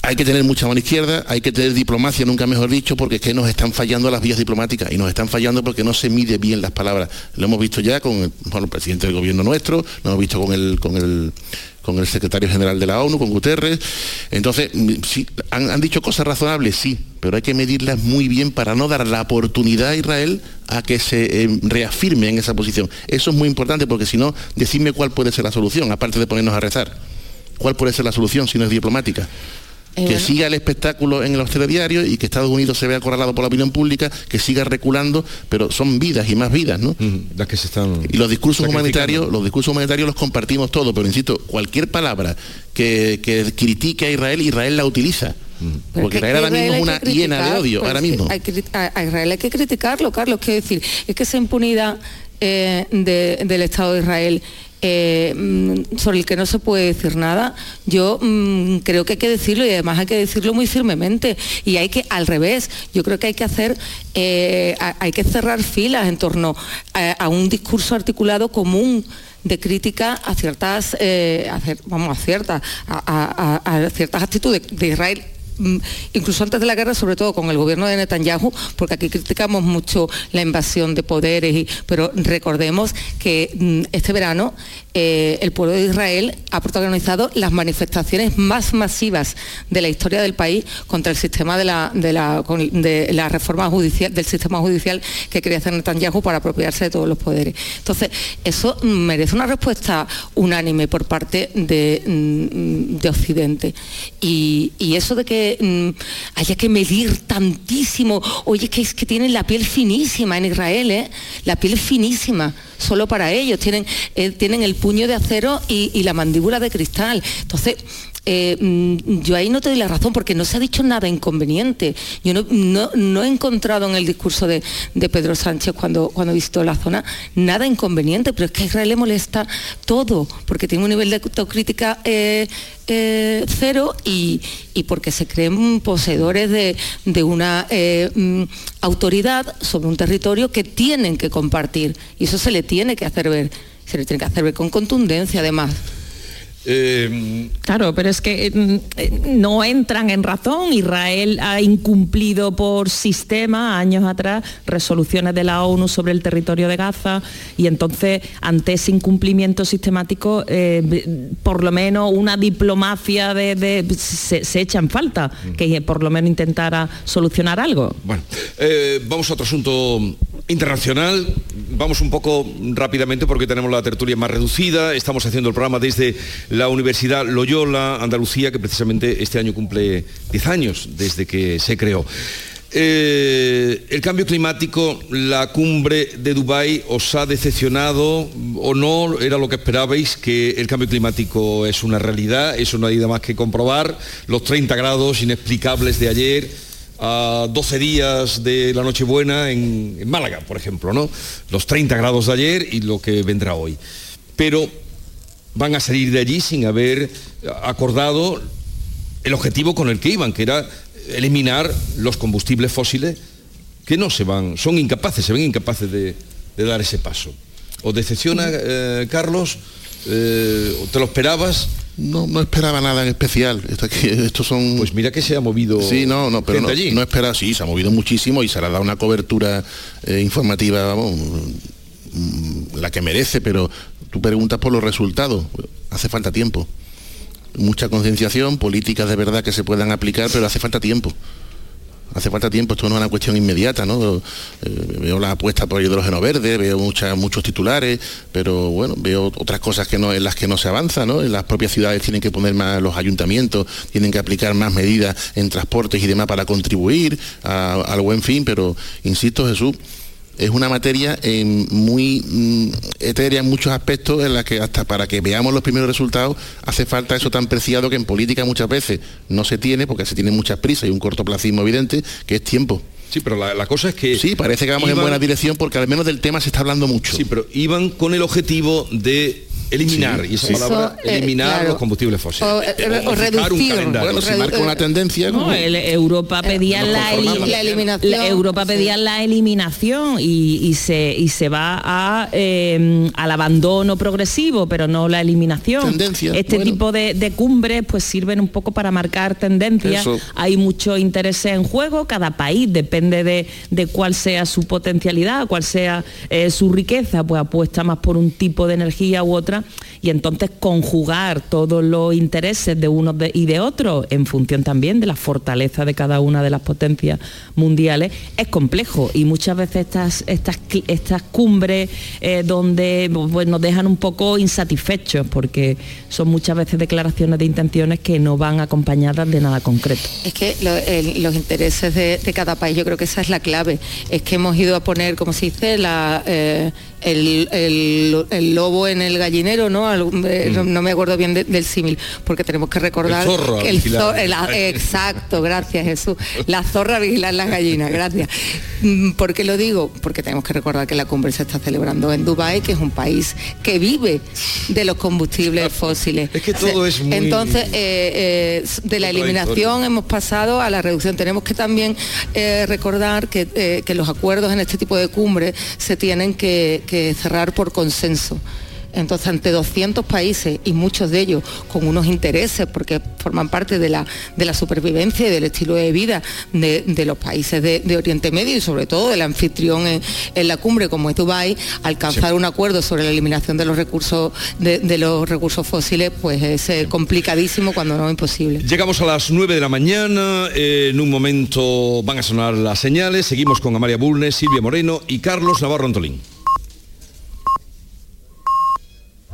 Speaker 43: hay que tener mucha mano izquierda, hay que tener diplomacia, nunca mejor dicho, porque es que nos están fallando las vías diplomáticas y nos están fallando porque no se mide bien las palabras. Lo hemos visto ya con el, bueno, el presidente del gobierno nuestro, lo hemos visto con el, con el con el secretario general de la ONU, con Guterres. Entonces, mm, han dicho cosas razonables, sí, pero hay que medirlas muy bien para no dar la oportunidad a Israel a que se eh, reafirme en esa posición. Eso es muy importante porque si no, decidme cuál puede ser la solución, aparte de ponernos a rezar. ¿Cuál puede ser la solución si no es diplomática? Que siga el espectáculo en los telediarios y que Estados Unidos se vea acorralado por la opinión pública, que siga reculando, pero son vidas y más vidas, ¿no?
Speaker 37: Las que se están.
Speaker 43: Y los discursos humanitarios, los discursos humanitarios los compartimos todos, pero insisto, cualquier palabra que, que critique a Israel, Israel la utiliza. Porque Israel ahora mismo es una hiena de odio, ahora mismo.
Speaker 42: a, Israel hay que criticarlo, Carlos, quiero decir, es que esa impunidad eh, del Estado de Israel eh, mm, sobre el que no se puede decir nada, yo mm, creo que hay que decirlo y además hay que decirlo muy firmemente. Y hay que, al revés, yo creo que hay que hacer, eh, hay que cerrar filas en torno a, un discurso articulado común de crítica a ciertas, vamos, a ciertas, a, ciertas actitudes de Israel incluso antes de la guerra, sobre todo con el gobierno de Netanyahu, porque aquí criticamos mucho la invasión de poderes, pero recordemos que mm, este verano eh, el pueblo de Israel ha protagonizado las manifestaciones más masivas de la historia del país contra el sistema de la, de la, reforma judicial, del sistema judicial que quería hacer Netanyahu para apropiarse de todos los poderes. Entonces, eso merece una respuesta unánime por parte de, mm, Occidente. Y, eso de que mm, haya que medir tantísimo, oye, que es que tienen la piel finísima en Israel, ¿eh? la piel finísima solo para ellos, tienen, eh, tienen el puño de acero y, la mandíbula de cristal. Entonces, eh, mm, yo ahí no te doy la razón porque no se ha dicho nada inconveniente. Yo no, he encontrado en el discurso de, Pedro Sánchez cuando, cuando visitó la zona nada inconveniente, pero es que a Israel le molesta todo, porque tiene un nivel de autocrítica eh, eh, cero y, porque se creen poseedores de, una mm, autoridad sobre un territorio que tienen que compartir. Y eso se le tiene que hacer ver, se le tiene que hacer ver con contundencia además.
Speaker 44: Eh, claro, pero es que mm, eh, no entran en razón. Israel ha incumplido por sistema años atrás resoluciones de la ONU sobre el territorio de Gaza y entonces ante ese incumplimiento sistemático, eh, por lo menos una diplomacia de, se, echa en falta, mm. que por lo menos intentara solucionar algo.
Speaker 37: Bueno, vamos a otro asunto internacional. Vamos un poco rápidamente porque tenemos la tertulia más reducida. Estamos haciendo el programa desde la Universidad Loyola, Andalucía, que precisamente este año cumple 10 años desde que se creó. Eh, el cambio climático, la cumbre de Dubái os ha decepcionado o no era lo que esperabais, que el cambio climático es una realidad, eso no hay nada más que comprobar, los 30 grados inexplicables de ayer, a 12 días de la Nochebuena en, en Málaga, por ejemplo, ¿no? Los 30 grados de ayer y lo que vendrá hoy. Pero van a salir de allí sin haber acordado el objetivo con el que iban, que era eliminar los combustibles fósiles que no se van, son incapaces, se ven incapaces de, dar ese paso. ¿Os decepciona, eh, Carlos? Eh, ¿Te lo esperabas?
Speaker 43: No, no esperaba nada en especial. estos son.
Speaker 37: Pues mira que se ha movido.
Speaker 43: Sí, no, no, pero no, allí. no espera, sí, se ha movido muchísimo y se le ha dado una cobertura eh, informativa, vamos, mm, la que merece, pero tú preguntas por los resultados. Hace falta tiempo. Mucha concienciación, políticas de verdad que se puedan aplicar, pero hace falta tiempo hace falta tiempo, esto no es una cuestión inmediata, ¿no? Eh, veo la apuesta por hidrógeno verde, veo muchos titulares, pero bueno, veo otras cosas que no, en las que no se avanza, ¿no? En las propias ciudades tienen que poner más, los ayuntamientos tienen que aplicar más medidas en transportes y demás para contribuir al buen fin, pero insisto Jesús, es una materia muy mm, etérea en muchos aspectos en la que hasta para que veamos los primeros resultados hace falta eso tan preciado que en política muchas veces no se tiene porque se tiene muchas prisas y un cortoplacismo evidente que es tiempo.
Speaker 37: Sí, pero la, cosa es que...
Speaker 43: Sí, parece que vamos en buena dirección porque al menos del tema se está hablando mucho.
Speaker 37: Sí, pero iban con el objetivo de eliminar, y esa palabra, eh, eliminar los combustibles fósiles. O,
Speaker 42: eh, reducir.
Speaker 43: Bueno, se marca una tendencia.
Speaker 44: No, Europa pedía la, eliminación. Europa pedía la eliminación y, se, y se va a, eh, al abandono progresivo, pero no la eliminación.
Speaker 43: Tendencia,
Speaker 44: este tipo de, de, cumbres pues sirven un poco para marcar tendencias. Hay mucho interés en juego, cada país depende de, de cuál sea su potencialidad, cuál sea su riqueza, pues apuesta más por un tipo de energía u otra y entonces conjugar todos los intereses de unos y de otros en función también de la fortaleza de cada una de las potencias mundiales es complejo y muchas veces estas, estas, estas cumbres eh, donde pues, nos dejan un poco insatisfechos porque son muchas veces declaraciones de intenciones que no van acompañadas de nada concreto.
Speaker 42: Es que los intereses de, cada país, yo creo que esa es la clave, es que hemos ido a poner, como se dice, la, eh, el, lobo en el gallinero, ¿no? Eh, mm. no, me acuerdo bien del símil, porque tenemos que recordar
Speaker 37: el
Speaker 42: zorro, exacto, gracias Jesús. La zorra vigilar las gallinas, gracias. Mm, ¿Por qué lo digo? Porque tenemos que recordar que la cumbre se está celebrando en Dubái, que es un país que vive de los combustibles fósiles.
Speaker 37: Es que todo es muy...
Speaker 42: Entonces, eh, eh, de la eliminación hemos pasado a la reducción. Tenemos que también recordar que, que los acuerdos en este tipo de cumbres se tienen que cerrar por consenso. Entonces, ante 200 países y muchos de ellos con unos intereses, porque forman parte de la, de la supervivencia y del estilo de vida de, los países de, Oriente Medio y sobre todo del anfitrión en, la cumbre como es Dubái, alcanzar un acuerdo sobre la eliminación de los recursos de, los recursos fósiles, pues es eh, complicadísimo cuando no imposible.
Speaker 37: Llegamos a las 9 de la mañana, eh, en un momento van a sonar las señales, seguimos con Amalia Bulnes, Silvia Moreno y Carlos Navarro Antolín.